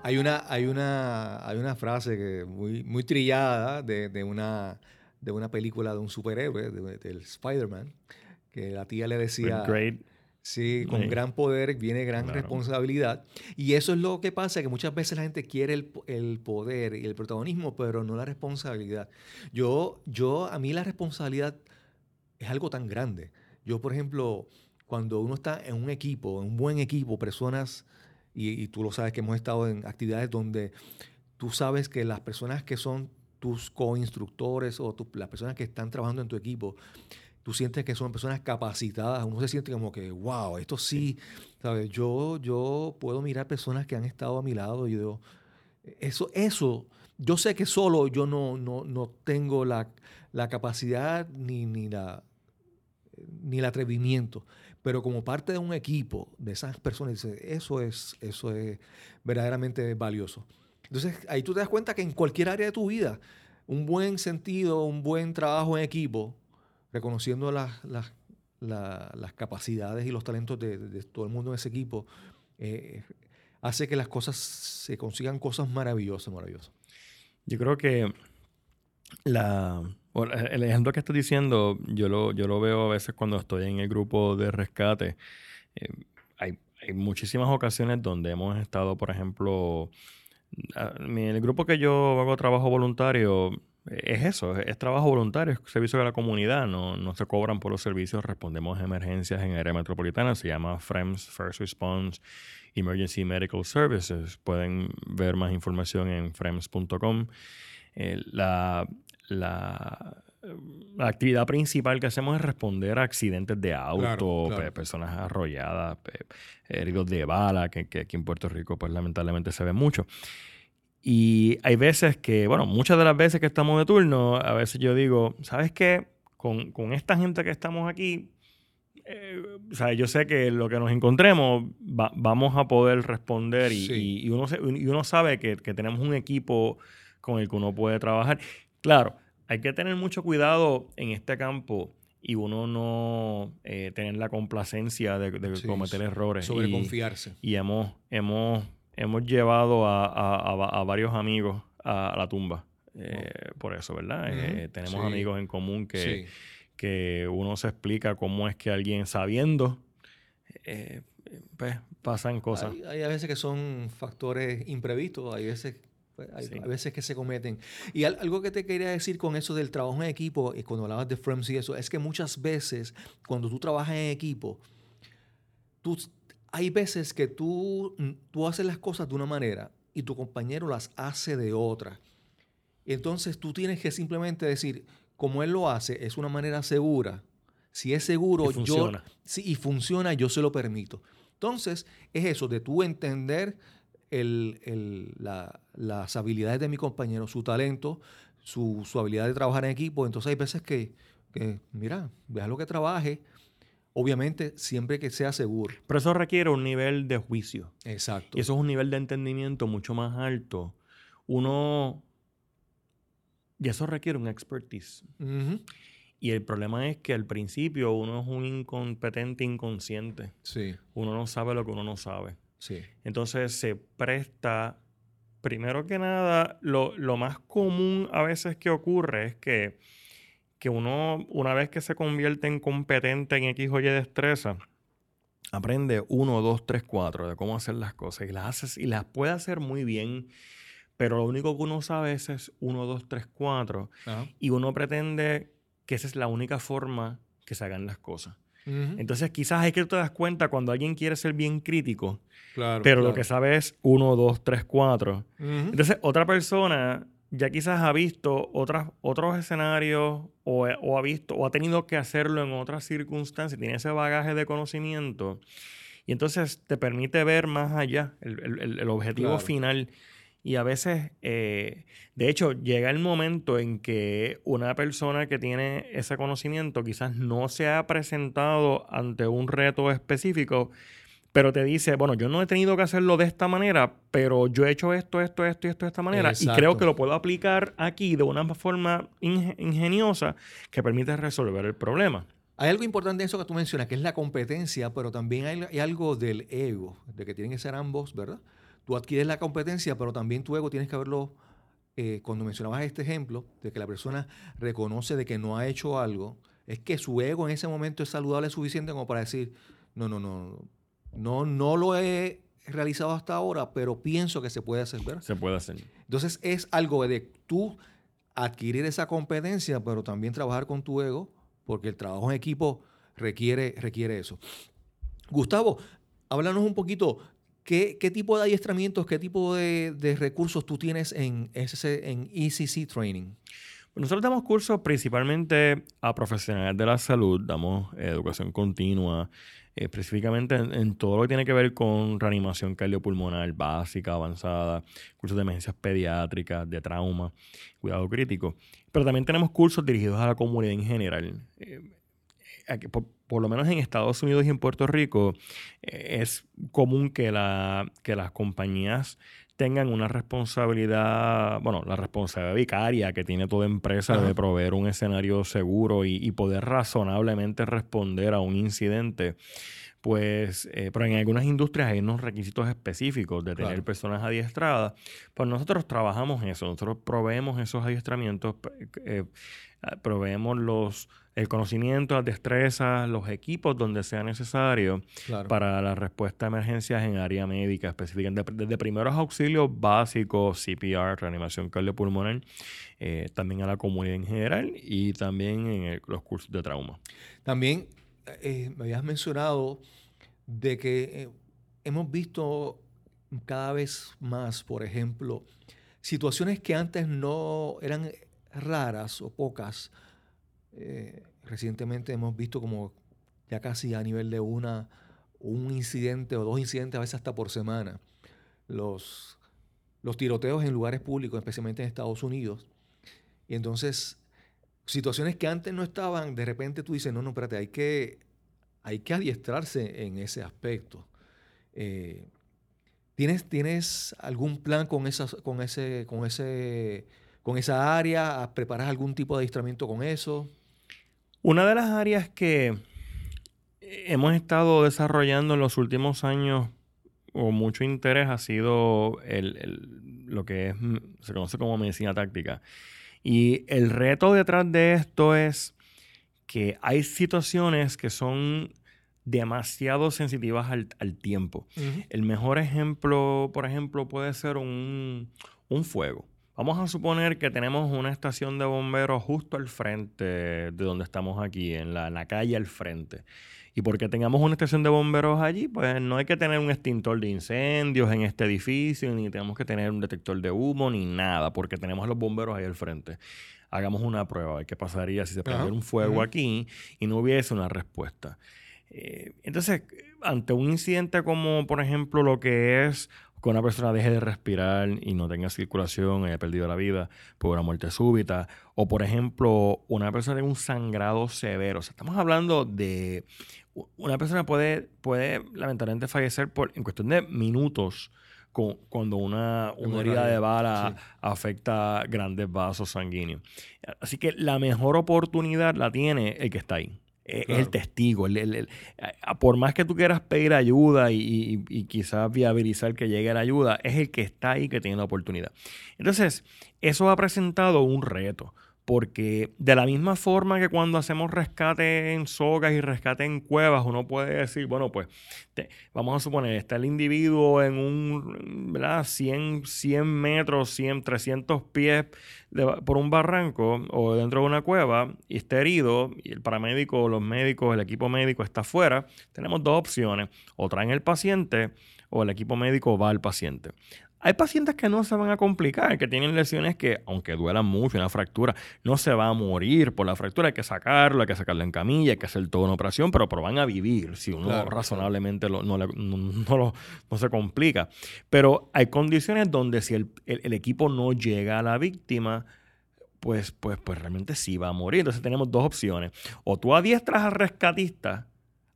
Speaker 1: Hay una, hay una, hay una frase que muy, muy trillada de, de una, de una película de un superhéroe, de- del Spider-Man, que la tía le decía... Sí, con
Speaker 3: Sí.
Speaker 1: gran poder viene gran
Speaker 3: Claro.
Speaker 1: responsabilidad. Y eso es lo que pasa, que muchas veces la gente quiere el, el poder y el protagonismo, pero no la responsabilidad. Yo, yo, a mí la responsabilidad es algo tan grande. Yo, por ejemplo, cuando uno está en un equipo, en un buen equipo, personas, y, y tú lo sabes que hemos estado en actividades donde tú sabes que las personas que son tus co-instructores o tu- las personas que están trabajando en tu equipo, tú sientes que son personas capacitadas, uno se siente como que, wow, esto sí, ¿sabes? Yo, yo puedo mirar personas que han estado a mi lado y yo, eso, eso, yo sé que solo yo no, no, no tengo la, la capacidad ni, ni, la, ni el atrevimiento, pero como parte de un equipo de esas personas, eso es, eso es verdaderamente valioso. Entonces, ahí tú te das cuenta que en cualquier área de tu vida, un buen sentido, un buen trabajo en equipo, reconociendo las, las, la- las capacidades y los talentos de, de- todo el mundo en ese equipo, eh, hace que las cosas se consigan cosas maravillosas, maravillosas.
Speaker 3: Yo creo que la, el ejemplo que estás diciendo, yo lo, yo lo veo a veces cuando estoy en el grupo de rescate. Eh, hay, hay muchísimas ocasiones donde hemos estado, por ejemplo, mi- el grupo que yo hago trabajo voluntario es eso, es, es trabajo voluntario, es servicio de la comunidad, no, no se cobran por los servicios, respondemos a emergencias en área metropolitana, se llama FREMS, First Response Emergency Medical Services. Pueden ver más información en frems.com. Eh, la, la, la actividad principal que hacemos es responder a accidentes de auto,
Speaker 1: Claro, claro.
Speaker 3: pe- personas arrolladas, heridos de bala, que, que aquí en Puerto Rico pues lamentablemente se ve mucho. Y hay veces que, bueno, muchas de las veces que estamos de turno, a veces yo digo, ¿sabes qué? Con, con esta gente que estamos aquí, eh, o sea, yo sé que lo que nos encontremos va- vamos a poder responder y,
Speaker 1: Sí.
Speaker 3: y- y uno, se- y uno sabe que, que tenemos un equipo con el que uno puede trabajar. Claro, hay que tener mucho cuidado en este campo y uno no eh, tener la complacencia de, de
Speaker 1: Sí,
Speaker 3: cometer errores.
Speaker 1: Sobre
Speaker 3: Y- y hemos, hemos, hemos llevado a, a- a va- a varios amigos a, la tumba. eh, Por eso, ¿verdad?
Speaker 1: Ujú,
Speaker 3: Eh, tenemos
Speaker 1: sí.
Speaker 3: amigos en común que,
Speaker 1: Sí.
Speaker 3: que uno se explica cómo es que alguien sabiendo, eh, pues pasan cosas.
Speaker 1: Hay, hay a veces que son factores imprevistos, hay veces, pues, hay,
Speaker 3: Sí.
Speaker 1: veces que se cometen. Y al- algo que te quería decir con eso del trabajo en equipo, y cuando hablabas de Frames y eso, es que muchas veces cuando tú trabajas en equipo, tú, hay veces que tú, mm, tú haces las cosas de una manera y tu compañero las hace de otra. Entonces tú tienes que simplemente decir, como él lo hace, es una manera segura. Si es seguro,
Speaker 3: Y
Speaker 1: yo,
Speaker 3: funciona.
Speaker 1: Sí, y funciona, yo se lo permito. Entonces, es eso, de tú entender el- el- la- las habilidades de mi compañero, su talento, su, su habilidad de trabajar en equipo. Entonces, hay veces que, que, mira, déjalo que trabaje. Obviamente, siempre que sea seguro.
Speaker 3: Pero eso requiere un nivel de juicio.
Speaker 1: Exacto.
Speaker 3: Y eso es un nivel de entendimiento mucho más alto. Uno... Y eso requiere un expertise. Y el problema es que al principio uno es un incompetente inconsciente.
Speaker 1: Sí,
Speaker 3: Uno no sabe lo que uno no sabe.
Speaker 1: sí.
Speaker 3: Entonces se presta, primero que nada, lo, lo más común a veces que ocurre es que, que uno, una vez que se convierte en competente en X o Y destreza, aprende uno, dos, tres, cuatro de cómo hacer las cosas y las haces y las puede hacer muy bien, pero lo único que uno sabe es, es uno, dos, tres, cuatro
Speaker 1: Ajá.
Speaker 3: y uno pretende que esa es la única forma que se hagan las cosas. Entonces quizás es que tú te das cuenta cuando alguien quiere ser bien crítico,
Speaker 1: Claro,
Speaker 3: pero lo
Speaker 1: claro.
Speaker 3: que sabe es 1, 2, 3, 4.
Speaker 1: Ujú.
Speaker 3: Entonces, otra persona ya quizás ha visto otras, otros escenarios o, o ha visto o ha tenido que hacerlo en otras circunstancias, tiene ese bagaje de conocimiento y entonces te permite ver más allá el, el- el- objetivo
Speaker 1: Claro.
Speaker 3: final. Y a veces, eh, de hecho, llega el momento en que una persona que tiene ese conocimiento quizás no se ha presentado ante un reto específico, pero te dice, bueno, yo no he tenido que hacerlo de esta manera, pero yo he hecho esto, esto, esto y esto de esta manera, y creo que lo puedo aplicar aquí de una forma inge- ingeniosa que permite resolver el problema.
Speaker 1: Hay algo importante en eso que tú mencionas, que es la competencia, pero también hay, hay algo del ego, de que tienen que ser ambos, ¿verdad? Tú adquieres la competencia, pero también tu ego tienes que verlo, eh, cuando mencionabas este ejemplo, de que la persona reconoce de que no ha hecho algo, es que su ego en ese momento es saludable suficiente como para decir, no, no, no, no, no lo he realizado hasta ahora, pero pienso que se puede hacer, ¿verdad?
Speaker 3: Se puede hacer.
Speaker 1: Entonces es algo de tú adquirir esa competencia, pero también trabajar con tu ego, porque el trabajo en equipo requiere, requiere eso. Gustavo, háblanos un poquito, ¿qué, qué tipo de adiestramientos, qué tipo de, de recursos tú tienes en, SC, en ECC Training?
Speaker 3: Nosotros damos cursos principalmente a profesionales de la salud, damos educación continua, eh, específicamente en, todo lo que tiene que ver con reanimación cardiopulmonar básica, avanzada, cursos de emergencias pediátricas, de trauma, cuidado crítico. Pero también tenemos cursos dirigidos a la comunidad en general. Eh, por, lo menos en Estados Unidos y en Puerto Rico, eh, es común que las compañías tengan una responsabilidad, bueno, la responsabilidad vicaria que tiene toda empresa
Speaker 1: Ajá.
Speaker 3: de proveer un escenario seguro y, y poder razonablemente responder a un incidente. Pues, eh, pero en algunas industrias hay unos requisitos específicos de tener
Speaker 1: Claro.
Speaker 3: personas adiestradas. Pues nosotros trabajamos eso, nosotros proveemos esos adiestramientos, eh, ah, proveemos los, el conocimiento, las destrezas, los equipos donde sea necesario
Speaker 1: Claro.
Speaker 3: para la respuesta a emergencias en área médica específica, de- desde primeros auxilios básicos, CPR, reanimación cardiopulmonar, eh, también a la comunidad en general y también en el- los cursos de trauma.
Speaker 1: También eh, me habías mencionado de que eh, hemos visto cada vez más, por ejemplo, situaciones que antes no eran raras o pocas. Eh, recientemente hemos visto como ya casi a nivel de una, un incidente o dos incidentes, a veces hasta por semana. Los, los tiroteos en lugares públicos, especialmente en Estados Unidos. Y entonces situaciones que antes no estaban, de repente tú dices, no, no, espérate, hay que, hay que adiestrarse en ese aspecto. Eh, ¿tienes, ¿Tienes algún plan con, esas, con, ese, con, ese, con esa área? ¿Preparas algún tipo de adiestramiento con eso?
Speaker 3: Una de las áreas que hemos estado desarrollando en los últimos años o mucho interés ha sido el- el- lo que se conoce como medicina táctica. Y el reto detrás de esto es que hay situaciones que son demasiado sensitivas al, al tiempo. El mejor ejemplo, por ejemplo, puede ser un, un fuego. Vamos a suponer que tenemos una estación de bomberos justo al frente de donde estamos aquí, en la, en la calle al frente. Y porque tengamos una estación de bomberos allí, pues no hay que tener un extintor de incendios en este edificio, ni tenemos que tener un detector de humo, ni nada, porque tenemos a los bomberos ahí al frente. Hagamos una prueba de qué pasaría si se prendiera un fuego aquí y no hubiese una respuesta. Eh, entonces, ante un incidente como, por ejemplo, lo que es que una persona deje de respirar y no tenga circulación, haya perdido la vida por una muerte súbita, o por ejemplo, una persona tiene un sangrado severo. O sea, estamos hablando de una persona puede, puede lamentablemente fallecer por, en cuestión de minutos cuando una, una herida de bala afecta grandes vasos sanguíneos. Así que la mejor oportunidad la tiene el que está ahí. Es el testigo. por más que tú quieras pedir ayuda y, y, quizás viabilizar que llegue la ayuda, es el que está ahí que tiene la oportunidad. Entonces, eso ha presentado un reto porque de la misma forma que cuando hacemos rescate en sogas y rescate en cuevas, uno puede decir, bueno, pues vamos a suponer, está el individuo en un, ¿verdad? 100, 100 metros, 100, 300 pies por un barranco o dentro de una cueva y está herido y el paramédico, los médicos, el equipo médico está afuera, tenemos dos opciones, o traen el paciente o el equipo médico va al paciente. Hay pacientes que no se van a complicar, que tienen lesiones que, aunque duelan mucho, una fractura, no se va a morir por la fractura. Hay que sacarlo, hay que sacarlo en camilla, hay que hacer toda una operación, pero, pero van a vivir si uno razonablemente no, no, se complica. Pero hay condiciones donde si el, el, equipo no llega a la víctima, pues, pues, pues realmente sí va a morir. Entonces tenemos dos opciones. O tú adiestras al rescatista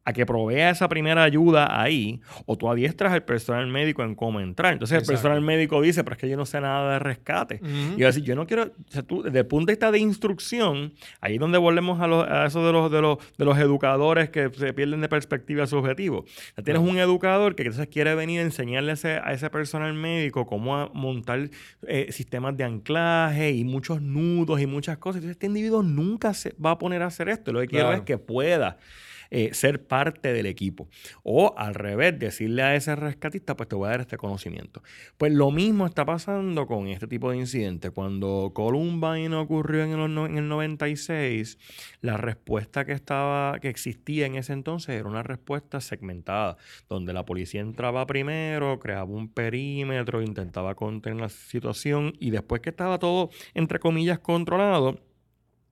Speaker 3: a que provea esa primera ayuda ahí, o tú adiestras al personal médico en cómo entrar. Entonces el personal médico dice, pero es que yo no sé nada de rescate. Y yo decir, yo no quiero, o sea, tú, desde el punto de vista de instrucción, ahí es donde volvemos a, eso de los, de, los, de los educadores que se pierden de perspectiva su objetivo. tienes un educador que entonces quiere venir a enseñarle a ese, a ese personal médico cómo montar eh, sistemas de anclaje y muchos nudos y muchas cosas. Entonces este individuo nunca se va a poner a hacer esto. Lo que quiero es que pueda eh, ser parte del equipo. O al revés, decirle a ese rescatista, pues te voy a dar este conocimiento. Pues lo mismo está pasando con este tipo de incidentes. Cuando Columbine ocurrió en el, en el 96, la respuesta que, estaba, que existía en ese entonces era una respuesta segmentada, donde la policía entraba primero, creaba un perímetro, intentaba contener la situación y después que estaba todo, entre comillas, controlado,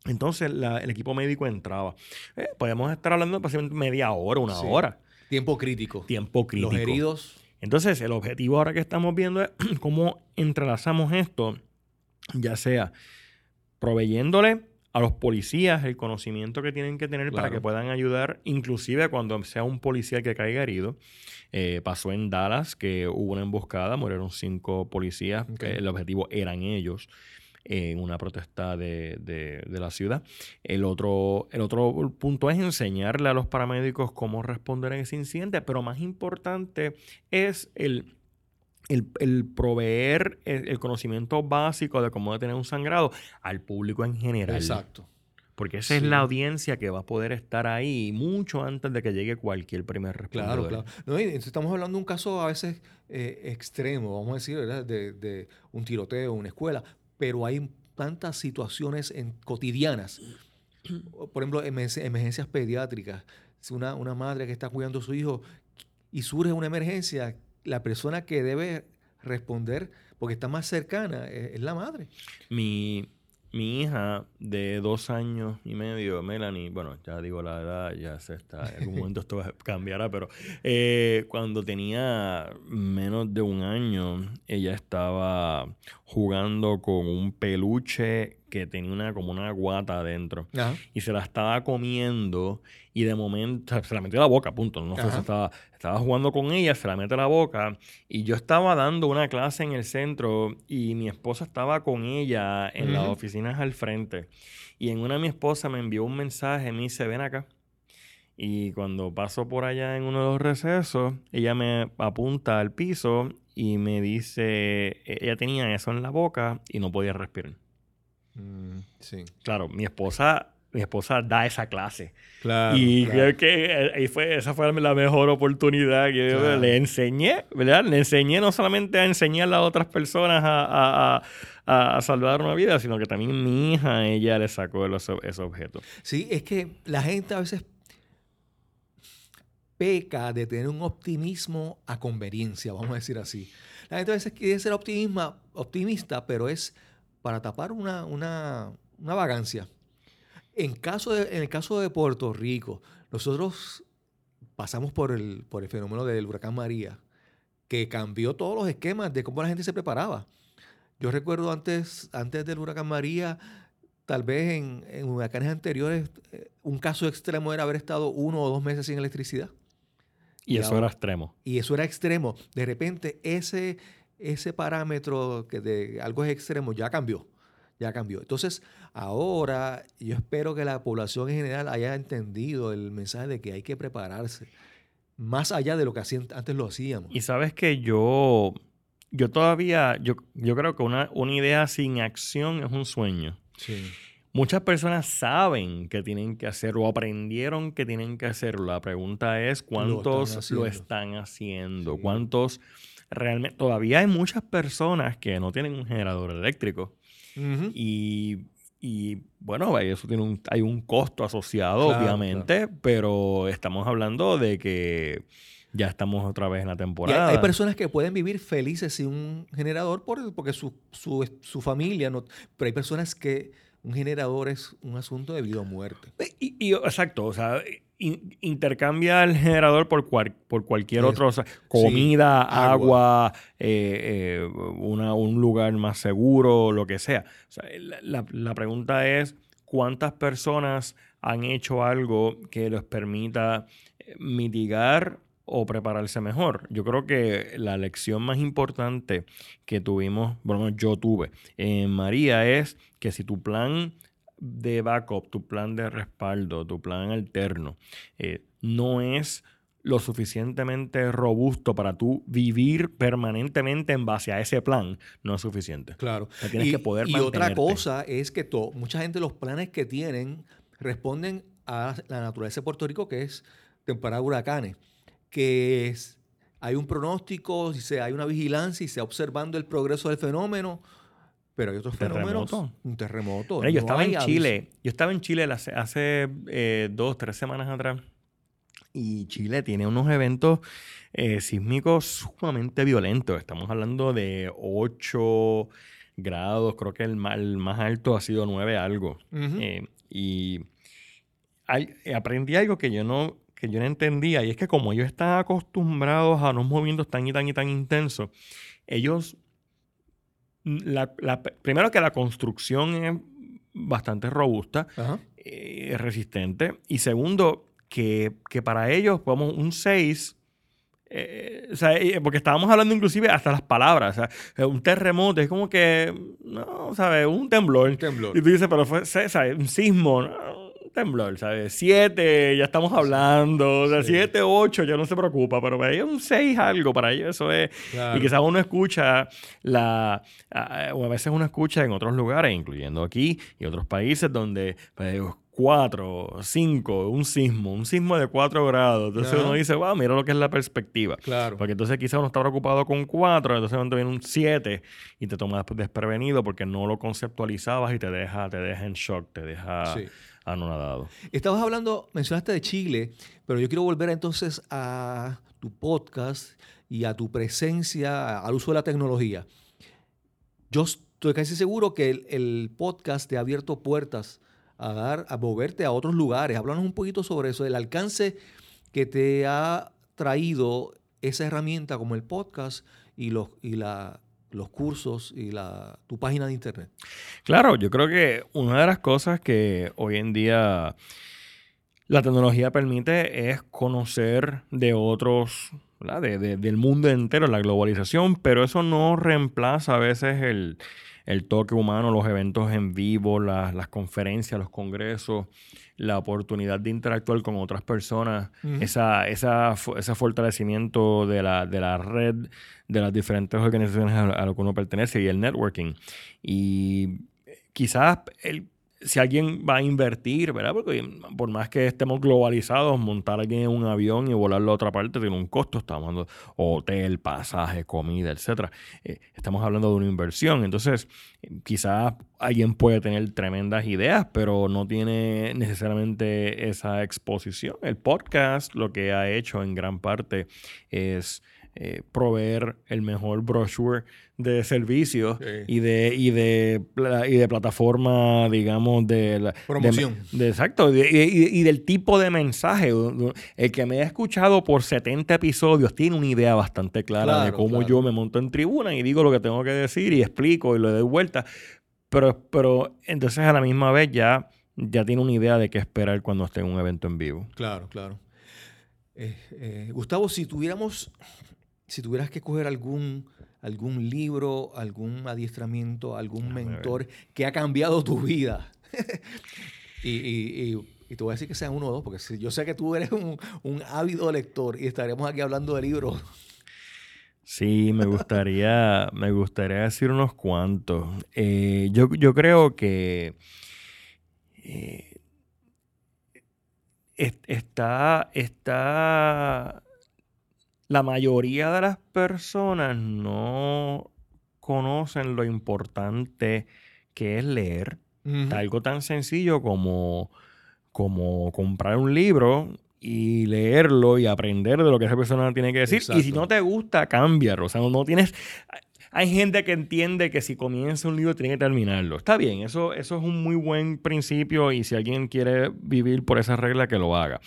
Speaker 3: entonces el equipo médico entraba. Eh, podemos estar hablando de pacientemente media hora, una hora.
Speaker 1: Tiempo crítico.
Speaker 3: Tiempo crítico.
Speaker 1: Los heridos.
Speaker 3: Entonces, el objetivo ahora que estamos viendo es cómo entrelazamos esto, ya sea proveyéndole a los policías el conocimiento que tienen que tener para que puedan ayudar, inclusive cuando sea un policía que caiga herido. Eh, pasó en Dallas que hubo una emboscada, murieron cinco policías, el objetivo eran ellos en una protesta de, la ciudad. El otro, el otro punto es enseñarle a los paramédicos cómo responder en ese incidente, pero más importante es el... El, proveer el, conocimiento básico de cómo detener un sangrado al público en general.
Speaker 1: Exacto.
Speaker 3: Porque esa es la audiencia que va a poder estar ahí mucho antes de que llegue cualquier primer respondedor.
Speaker 1: Claro, claro. estamos hablando de un caso a veces eh, extremo, vamos a decir, De, de, un tiroteo, una escuela pero hay tantas situaciones cotidianas. Por ejemplo, emergencias pediátricas. Una, una madre que está cuidando a su hijo y surge una emergencia, la persona que debe responder, porque está más cercana, es, es la madre.
Speaker 3: Mi, mi hija de dos años y medio, Melanie, bueno, ya digo la edad, ya se está, en algún momento esto cambiará, pero eh, cuando tenía menos de un año, ella estaba jugando con un peluche que tenía una, como una guata adentro. Y se la estaba comiendo y de momento se la metió a la boca, punto. No sé si estaba, estaba jugando con ella, se la mete a la boca. Y yo estaba dando una clase en el centro y mi esposa estaba con ella en las oficinas al frente. Y en una mi esposa me envió un mensaje, me dice, ven acá. Y cuando paso por allá en uno de los recesos, ella me apunta al piso y me dice, e-, ella tenía eso en la boca y no podía respirar. Mm, sí. Claro, mi esposa, mi esposa da esa clase. Claro, y creo que eh, ahí fue, esa fue la mejor oportunidad que le enseñé, ¿verdad? Le enseñé no solamente a enseñarle a otras personas a, a, salvar una vida, sino que también mi hija, ella le sacó ese objeto.
Speaker 1: Sí, es que la gente a veces peca de tener un optimismo a conveniencia, vamos a decir así. La gente a veces quiere ser optimista, pero es para tapar una, una, vagancia. En, caso en el caso de Puerto Rico, nosotros pasamos por el, por el fenómeno del huracán María, que cambió todos los esquemas de cómo la gente se preparaba. Yo recuerdo antes, antes del huracán María, tal vez en, en huracanes anteriores, eh, un caso extremo era haber estado uno o dos meses sin electricidad.
Speaker 3: Y
Speaker 1: Y
Speaker 3: eso
Speaker 1: ahora-
Speaker 3: era extremo.
Speaker 1: Y eso era extremo. De repente, ese, ese parámetro que de algo es extremo ya cambió. Ya cambió. Entonces, ahora yo espero que la población en general haya entendido el mensaje de que hay que prepararse. Más allá de lo que hacían- antes lo hacíamos.
Speaker 3: Y sabes que yo, yo todavía, yo, yo creo que una, una idea sin acción es un sueño.
Speaker 1: Sí.
Speaker 3: Muchas personas saben que tienen que hacerlo o aprendieron que tienen que hacerlo. La pregunta es cuántos
Speaker 1: haciendo.
Speaker 3: lo están haciendo,
Speaker 1: Sí.
Speaker 3: cuántos realmente... Todavía hay muchas personas que no tienen un generador eléctrico y, y, bueno, eso tiene un, hay un costo asociado,
Speaker 1: Claro,
Speaker 3: obviamente, pero estamos hablando de que ya estamos otra vez en la
Speaker 1: hay,
Speaker 3: temporada.
Speaker 1: hay personas que pueden vivir felices sin un generador por- porque su, su- su familia no. Pero hay personas que un generador es un asunto de vida o muerte.
Speaker 3: Y, y- exacto, o sea, in- intercambia el generador por, cual- por cualquier otro, o sea, comida,
Speaker 1: agua.
Speaker 3: agua, eh, eh, una- un lugar más seguro, lo que sea. O sea, la, la- la pregunta es, ¿cuántas personas han hecho algo que les permita eh, mitigar o prepararse mejor? Yo creo que la lección más importante que tuvimos, bueno, yo tuve en María es que si tu plan de backup, tu plan de respaldo, tu plan alterno, eh, no es lo suficientemente robusto para tú vivir permanentemente en base a ese plan, no es suficiente.
Speaker 1: Claro.
Speaker 3: O sea, tienes que poder
Speaker 1: y otra cosa es que to- mucha gente los planes que tienen responden a la naturaleza de Puerto Rico, que es temporada de huracanes, que es, hay un pronóstico, y se, hay una vigilancia y se va observando el progreso del fenómeno, pero hay otros fenómenos.
Speaker 3: Terremoto.
Speaker 1: Un terremoto.
Speaker 3: Mira, yo
Speaker 1: no
Speaker 3: estaba en
Speaker 1: aviso.
Speaker 3: Chile, yo estaba en Chile hace, hace, eh, dos, tres semanas atrás y Chile tiene unos eventos eh, sísmicos sumamente violentos. Estamos hablando de 8 grados, creo que el más, el más alto ha sido 9 algo.
Speaker 1: Ujú.
Speaker 3: Eh, y eh, aprendí algo que yo no que yo no entendía y es que como ellos están acostumbrados a unos movimientos tan y tan y tan intensos, ellos la- la- primero que la construcción es bastante robusta, eh, resistente y segundo que, que para ellos podemos un 6 eh, o sea, eh, porque estábamos hablando inclusive hasta las palabras, o sea, eh, un terremoto es como que, no, ¿sabes? Un temblor.
Speaker 1: Un temblor.
Speaker 3: Y tú dices, pero fue, ¿sabes? Un sismo, ¿no? Temblor, ¿sabes? Siete, ya estamos hablando. O sea,
Speaker 1: Sí.
Speaker 3: siete, ocho, ya no se preocupa, pero para ellos un seis algo, para ellos eso es...
Speaker 1: Claro.
Speaker 3: Y quizás uno escucha la... o a veces uno escucha en otros lugares, incluyendo aquí y otros países, donde pues, cuatro, cinco, un sismo, un sismo de cuatro grados. Entonces uno dice, wow, mira lo que es la perspectiva.
Speaker 1: Claro.
Speaker 3: Porque entonces quizás uno está preocupado con cuatro, entonces cuando viene un siete y te tomas desprevenido porque no lo conceptualizabas y te deja, te deja en shock, te deja
Speaker 1: Sí.
Speaker 3: Anonadado.
Speaker 1: Estabas hablando, mencionaste de Chile, pero yo quiero volver entonces a tu podcast y a tu presencia al uso de la tecnología. Yo estoy casi seguro que el, podcast te ha abierto puertas a dar, a moverte a otros lugares. Háblanos un poquito sobre eso, el alcance que te ha traído esa herramienta como el podcast y los, y la, los cursos y la, tu página de internet.
Speaker 3: Claro, yo creo que una de las cosas que hoy en día la tecnología permite es conocer de otros. De- de- del mundo entero, la globalización, pero eso no reemplaza a veces el, el toque humano, los eventos en vivo, las, las conferencias, los congresos, la oportunidad de interactuar con otras personas,
Speaker 1: Ujú.
Speaker 3: esa, esa, ese fortalecimiento de la, de la red de las diferentes organizaciones a, a lo que uno pertenece y el networking. Y quizás el- si alguien va a invertir, ¿verdad? Porque por más que estemos globalizados, montar a alguien en un avión y volarlo a otra parte tiene un costo. Estamos hablando hotel, pasaje, comida, etcétera. Eh, estamos hablando de una inversión. Entonces, quizás alguien puede tener tremendas ideas, pero no tiene necesariamente esa exposición. El podcast lo que ha hecho en gran parte es eh, proveer el mejor brochure de servicios
Speaker 1: Sí.
Speaker 3: y de y de y de plataforma digamos de la-
Speaker 1: Promoción.
Speaker 3: de- exacto y, y- y del tipo de mensaje el que me ha escuchado por 70 episodios tiene una idea bastante clara de cómo
Speaker 1: claro.
Speaker 3: yo me monto en tribuna y digo lo que tengo que decir y explico y le doy vuelta pero pero entonces a la misma vez ya ya tiene una idea de qué esperar cuando esté en un evento en vivo
Speaker 1: Claro, claro. Eh, eh, Gustavo, si tuviéramos, si tuvieras que coger algún, algún libro, algún adiestramiento, algún mentor que ha cambiado tu vida, y, y- y- y te voy a decir que sean uno o dos, porque si- yo sé que tú eres un, un ávido lector y estaríamos aquí hablando de libros.
Speaker 3: Sí, me gustaría, me gustaría decir unos cuantos. Eh, yo, yo creo que eh, es- está, está, la mayoría de las personas no conocen lo importante que es leer. Algo tan sencillo como, como comprar un libro y leerlo y aprender de lo que esa persona tiene que decir. Y si no te gusta, cámbialo. O sea, no tienes... Hay gente que entiende que si comienza un libro tiene que terminarlo. Está bien, eso, eso es un muy buen principio y si alguien quiere vivir por esa regla, que lo haga.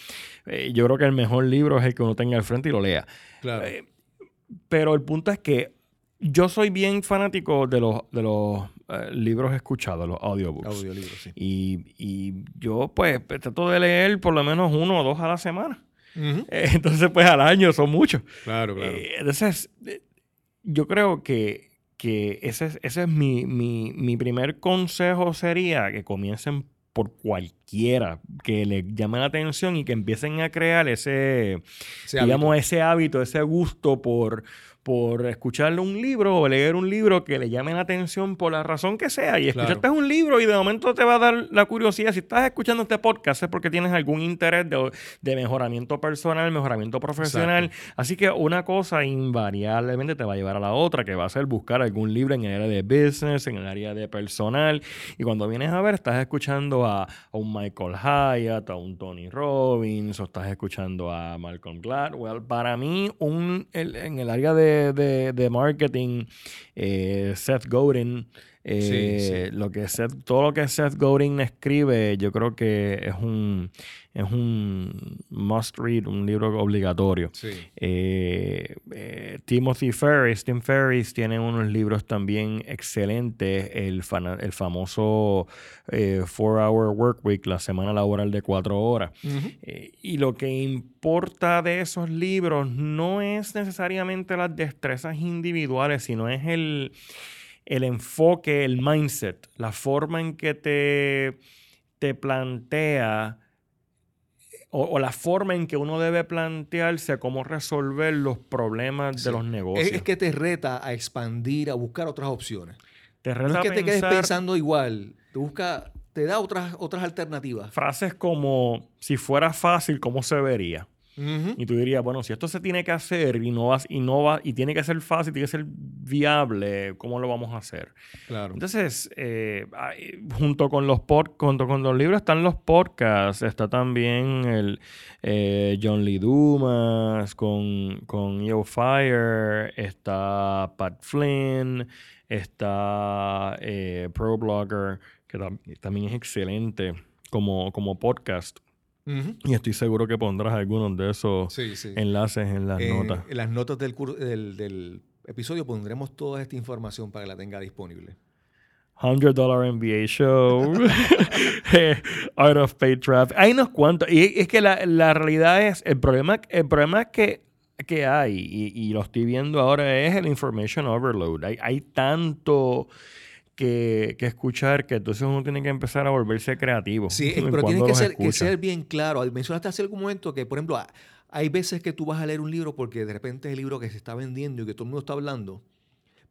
Speaker 3: Eh, yo creo que el mejor libro es el que uno tenga al frente y lo lea.
Speaker 1: Claro.
Speaker 3: Eh, pero el punto es que yo soy bien fanático de los, de los eh, libros escuchados, los audiobooks.
Speaker 1: Audiolibros, sí.
Speaker 3: Y, y yo, pues, trato de leer por lo menos uno o dos a la semana. Entonces, pues, al año son muchos.
Speaker 1: Claro, claro.
Speaker 3: Entonces, yo creo que, que ese es, ese es mi, mi, mi primer consejo sería que comiencen por cualquiera que les llame la atención y que empiecen a crear ese,
Speaker 1: Ese
Speaker 3: digamos, ese hábito, ese gusto por, por escucharle un libro o leer un libro que le llame la atención por la razón que sea. Y
Speaker 1: Claro.
Speaker 3: escuchaste un libro y de momento te va a dar la curiosidad. Si estás escuchando este podcast es porque tienes algún interés de, de mejoramiento personal, mejoramiento profesional. Así que una cosa invariablemente te va a llevar a la otra, que va a ser buscar algún libro en el área de business, en el área de personal. Y cuando vienes a ver, estás escuchando a, a un Michael Hyatt, a un Tony Robbins, o estás escuchando a Malcolm Gladwell. Para mí, un, el- en el área de, de- marketing, eh, Seth Godin. Eh,
Speaker 1: Sí,
Speaker 3: Lo que Seth- todo lo que Seth Godin escribe, yo creo que es un, es un must read, un libro obligatorio.
Speaker 1: Sí.
Speaker 3: Eh, eh, Timothy Ferris, Tim Ferris tiene unos libros también excelentes, el, fana- el famoso Four Hour Work Week, la semana laboral de cuatro horas. Y lo que importa de esos libros no es necesariamente las destrezas individuales, sino es el, el enfoque, el mindset, la forma en que te, te plantea o, o la forma en que uno debe plantearse cómo resolver los problemas
Speaker 1: Sí.
Speaker 3: de los negocios.
Speaker 1: es que te reta a expandir, a buscar otras opciones.
Speaker 3: te
Speaker 1: No
Speaker 3: reta
Speaker 1: es que te quedes pensando igual. Te busca, te da otras, otras alternativas.
Speaker 3: frases como, si fuera fácil, ¿cómo se vería? Y tú dirías, bueno, si esto se tiene que hacer y no vas, y no va, y tiene que ser fácil, tiene que ser viable, ¿cómo lo vamos a hacer?
Speaker 1: Claro.
Speaker 3: Entonces, eh, junto con los pod- junto con los libros están los podcasts, está también el eh, John Lee Dumas con, con Yo Fire, está Pat Flynn, está eh, Pro Blogger, que tam- también es excelente como, como podcast. Y estoy seguro que pondrás algunos de esos
Speaker 1: Sí, sí.
Speaker 3: enlaces en las
Speaker 1: Eh,
Speaker 3: notas.
Speaker 1: En las notas del, del, del episodio pondremos toda esta información para que la tenga disponible.
Speaker 3: $100 MBA Show, eh, Art of Pay Traffic. Hay unos cuantos. Y es que la, la realidad es, el problema, el problema que, que hay, y, y lo estoy viendo ahora, es el information overload. Hay, hay tanto que, que escuchar que entonces uno tiene que empezar a volverse creativo.
Speaker 1: Sí, pero tienes que ser, que ser bien claro. Mencionaste hace algún momento que, por ejemplo, hay veces que tú vas a leer un libro porque de repente es el libro que se está vendiendo y que todo el mundo está hablando,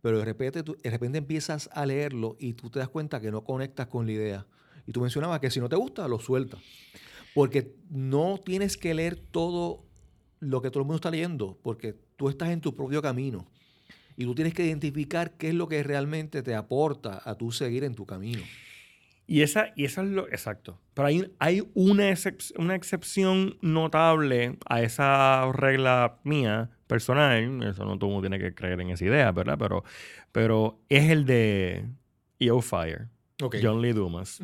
Speaker 1: pero de repente, tú- de repente empiezas a leerlo y tú te das cuenta que no conectas con la idea. Y tú mencionabas que si no te gusta, lo sueltas. Porque no tienes que leer todo lo que todo el mundo está leyendo, porque tú estás en tu propio camino. Y tú tienes que identificar qué es lo que realmente te aporta a tú seguir en tu camino.
Speaker 3: Y esa, y eso es lo exacto. Pero hay, hay una, excep- una excepción notable a esa regla mía personal, eso no todo el mundo tiene que creer en esa idea, ¿verdad? Pero, pero es el de EO Fire. John Lee Dumas.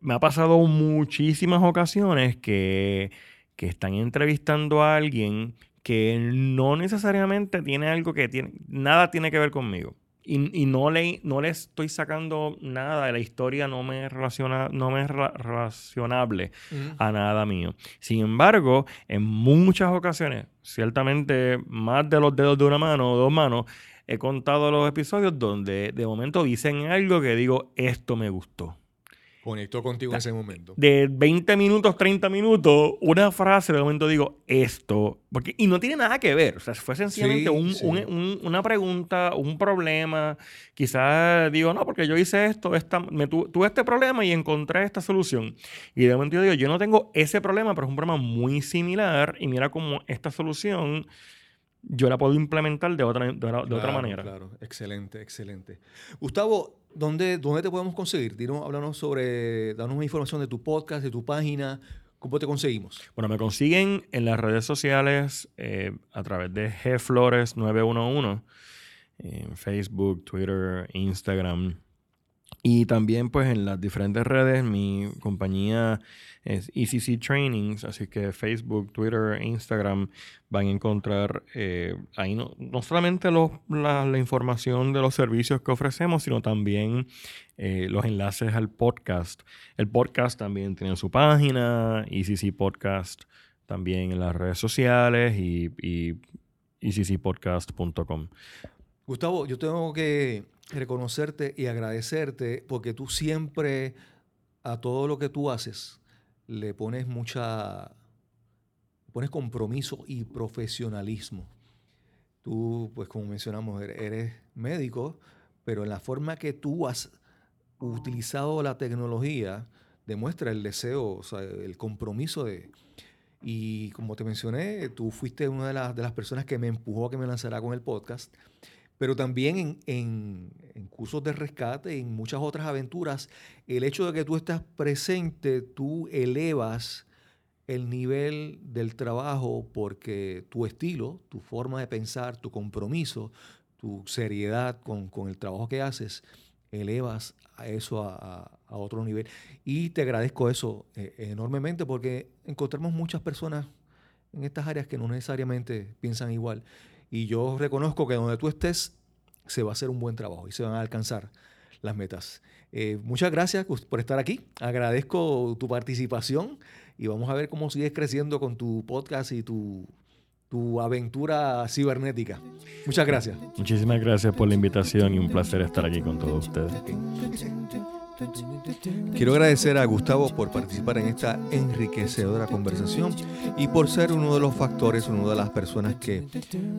Speaker 3: Me ha pasado muchísimas ocasiones que, que están entrevistando a alguien que no necesariamente tiene algo que tiene, nada tiene que ver conmigo. Y, y no, le, no le estoy sacando nada de la historia, no me relaciona, no me es relacionable a nada mío. Sin embargo, en muchas ocasiones, ciertamente más de los dedos de una mano o dos manos, he contado los episodios donde de momento dicen algo que digo, esto me gustó.
Speaker 1: Conectó contigo en ese momento.
Speaker 3: De 20 minutos, 30 minutos, una frase, de momento digo, esto. Porque, y no tiene nada que ver. O sea, fue sencillamente
Speaker 1: Sí,
Speaker 3: un-
Speaker 1: sí.
Speaker 3: un- un- una pregunta, un problema. Quizás digo, no, porque yo hice esto, esta, me tu- tuve este problema y encontré esta solución. Y de momento yo digo, yo no tengo ese problema, pero es un problema muy similar. Y mira cómo esta solución yo la puedo implementar de otra, de otra- manera.
Speaker 1: Claro, excelente, excelente. Gustavo, ¿dónde, dónde te podemos conseguir? Dinos, háblanos sobre, danos más información de tu podcast, de tu página, ¿cómo te conseguimos?
Speaker 3: Bueno, me consiguen en las redes sociales eh, a través de gflores911, en Facebook, Twitter, Instagram. Y también pues en las diferentes redes, mi compañía es ECC Trainings, así que Facebook, Twitter, Instagram van a encontrar eh, ahí no, no solamente los- la, información de los servicios que ofrecemos, sino también eh, los enlaces al podcast. El podcast también tiene su página, ECC Podcast también en las redes sociales y, y eccpodcast.com.
Speaker 1: Gustavo, yo tengo que reconocerte y agradecerte porque tú siempre a todo lo que tú haces le pones mucha, pones compromiso y profesionalismo. Tú, pues como mencionamos, er- eres médico, pero en la forma que tú has utilizado la tecnología demuestra el deseo, o sea, el compromiso de... Y como te mencioné, tú fuiste una de las, de las personas que me empujó a que me lanzara con el podcast pero también en, en- en cursos de rescate en muchas otras aventuras, el hecho de que tú estás presente, tú elevas el nivel del trabajo porque tu estilo, tu forma de pensar, tu compromiso, tu seriedad con, con el trabajo que haces, elevas a eso a, a- a otro nivel. Y te agradezco eso eh, enormemente porque encontramos muchas personas en estas áreas que no necesariamente piensan igual. Y yo reconozco que donde tú estés se va a hacer un buen trabajo y se van a alcanzar las metas. Eh, muchas gracias por estar aquí. Agradezco tu participación y vamos a ver cómo sigues creciendo con tu podcast y tu, tu aventura cibernética. Muchas gracias.
Speaker 3: Muchísimas gracias por la invitación y un placer estar aquí con todos ustedes.
Speaker 1: Quiero agradecer a Gustavo por participar en esta enriquecedora conversación y por ser uno de los factores, una de las personas que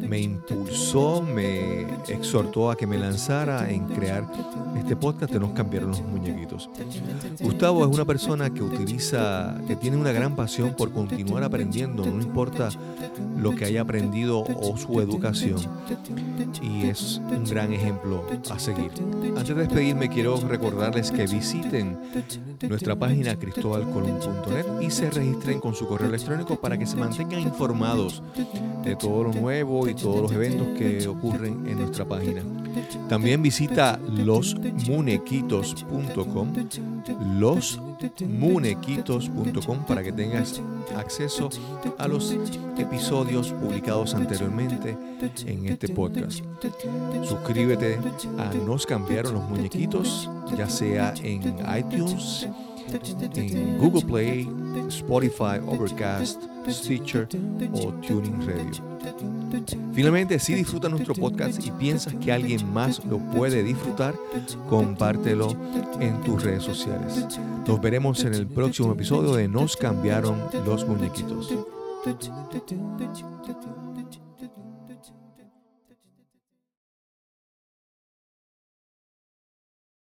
Speaker 1: me impulsó, me exhortó a que me lanzara en crear este podcast de Nos cambiaron los muñequitos. Gustavo es una persona que utiliza, que tiene una gran pasión por continuar aprendiendo, no importa lo que haya aprendido o su educación. Y es un gran ejemplo a seguir. Antes de despedirme, quiero recordarles que visiten nuestra página cristobalcolum.net y se registren con su correo electrónico para que se mantengan informados de todo lo nuevo y todos los eventos que ocurren en nuestra página. También visita losmunequitos.com, losmunequitos.com para que tengas acceso a los episodios publicados anteriormente en este podcast. Suscríbete a Nos cambiaron los muñequitos, ya sea en iTunes, en Google Play, Spotify, Overcast, Stitcher o Tuning Radio. Finalmente, si disfrutas nuestro podcast y piensas que alguien más lo puede disfrutar, compártelo en tus redes sociales. Nos veremos en el próximo episodio de Nos cambiaron los muñequitos.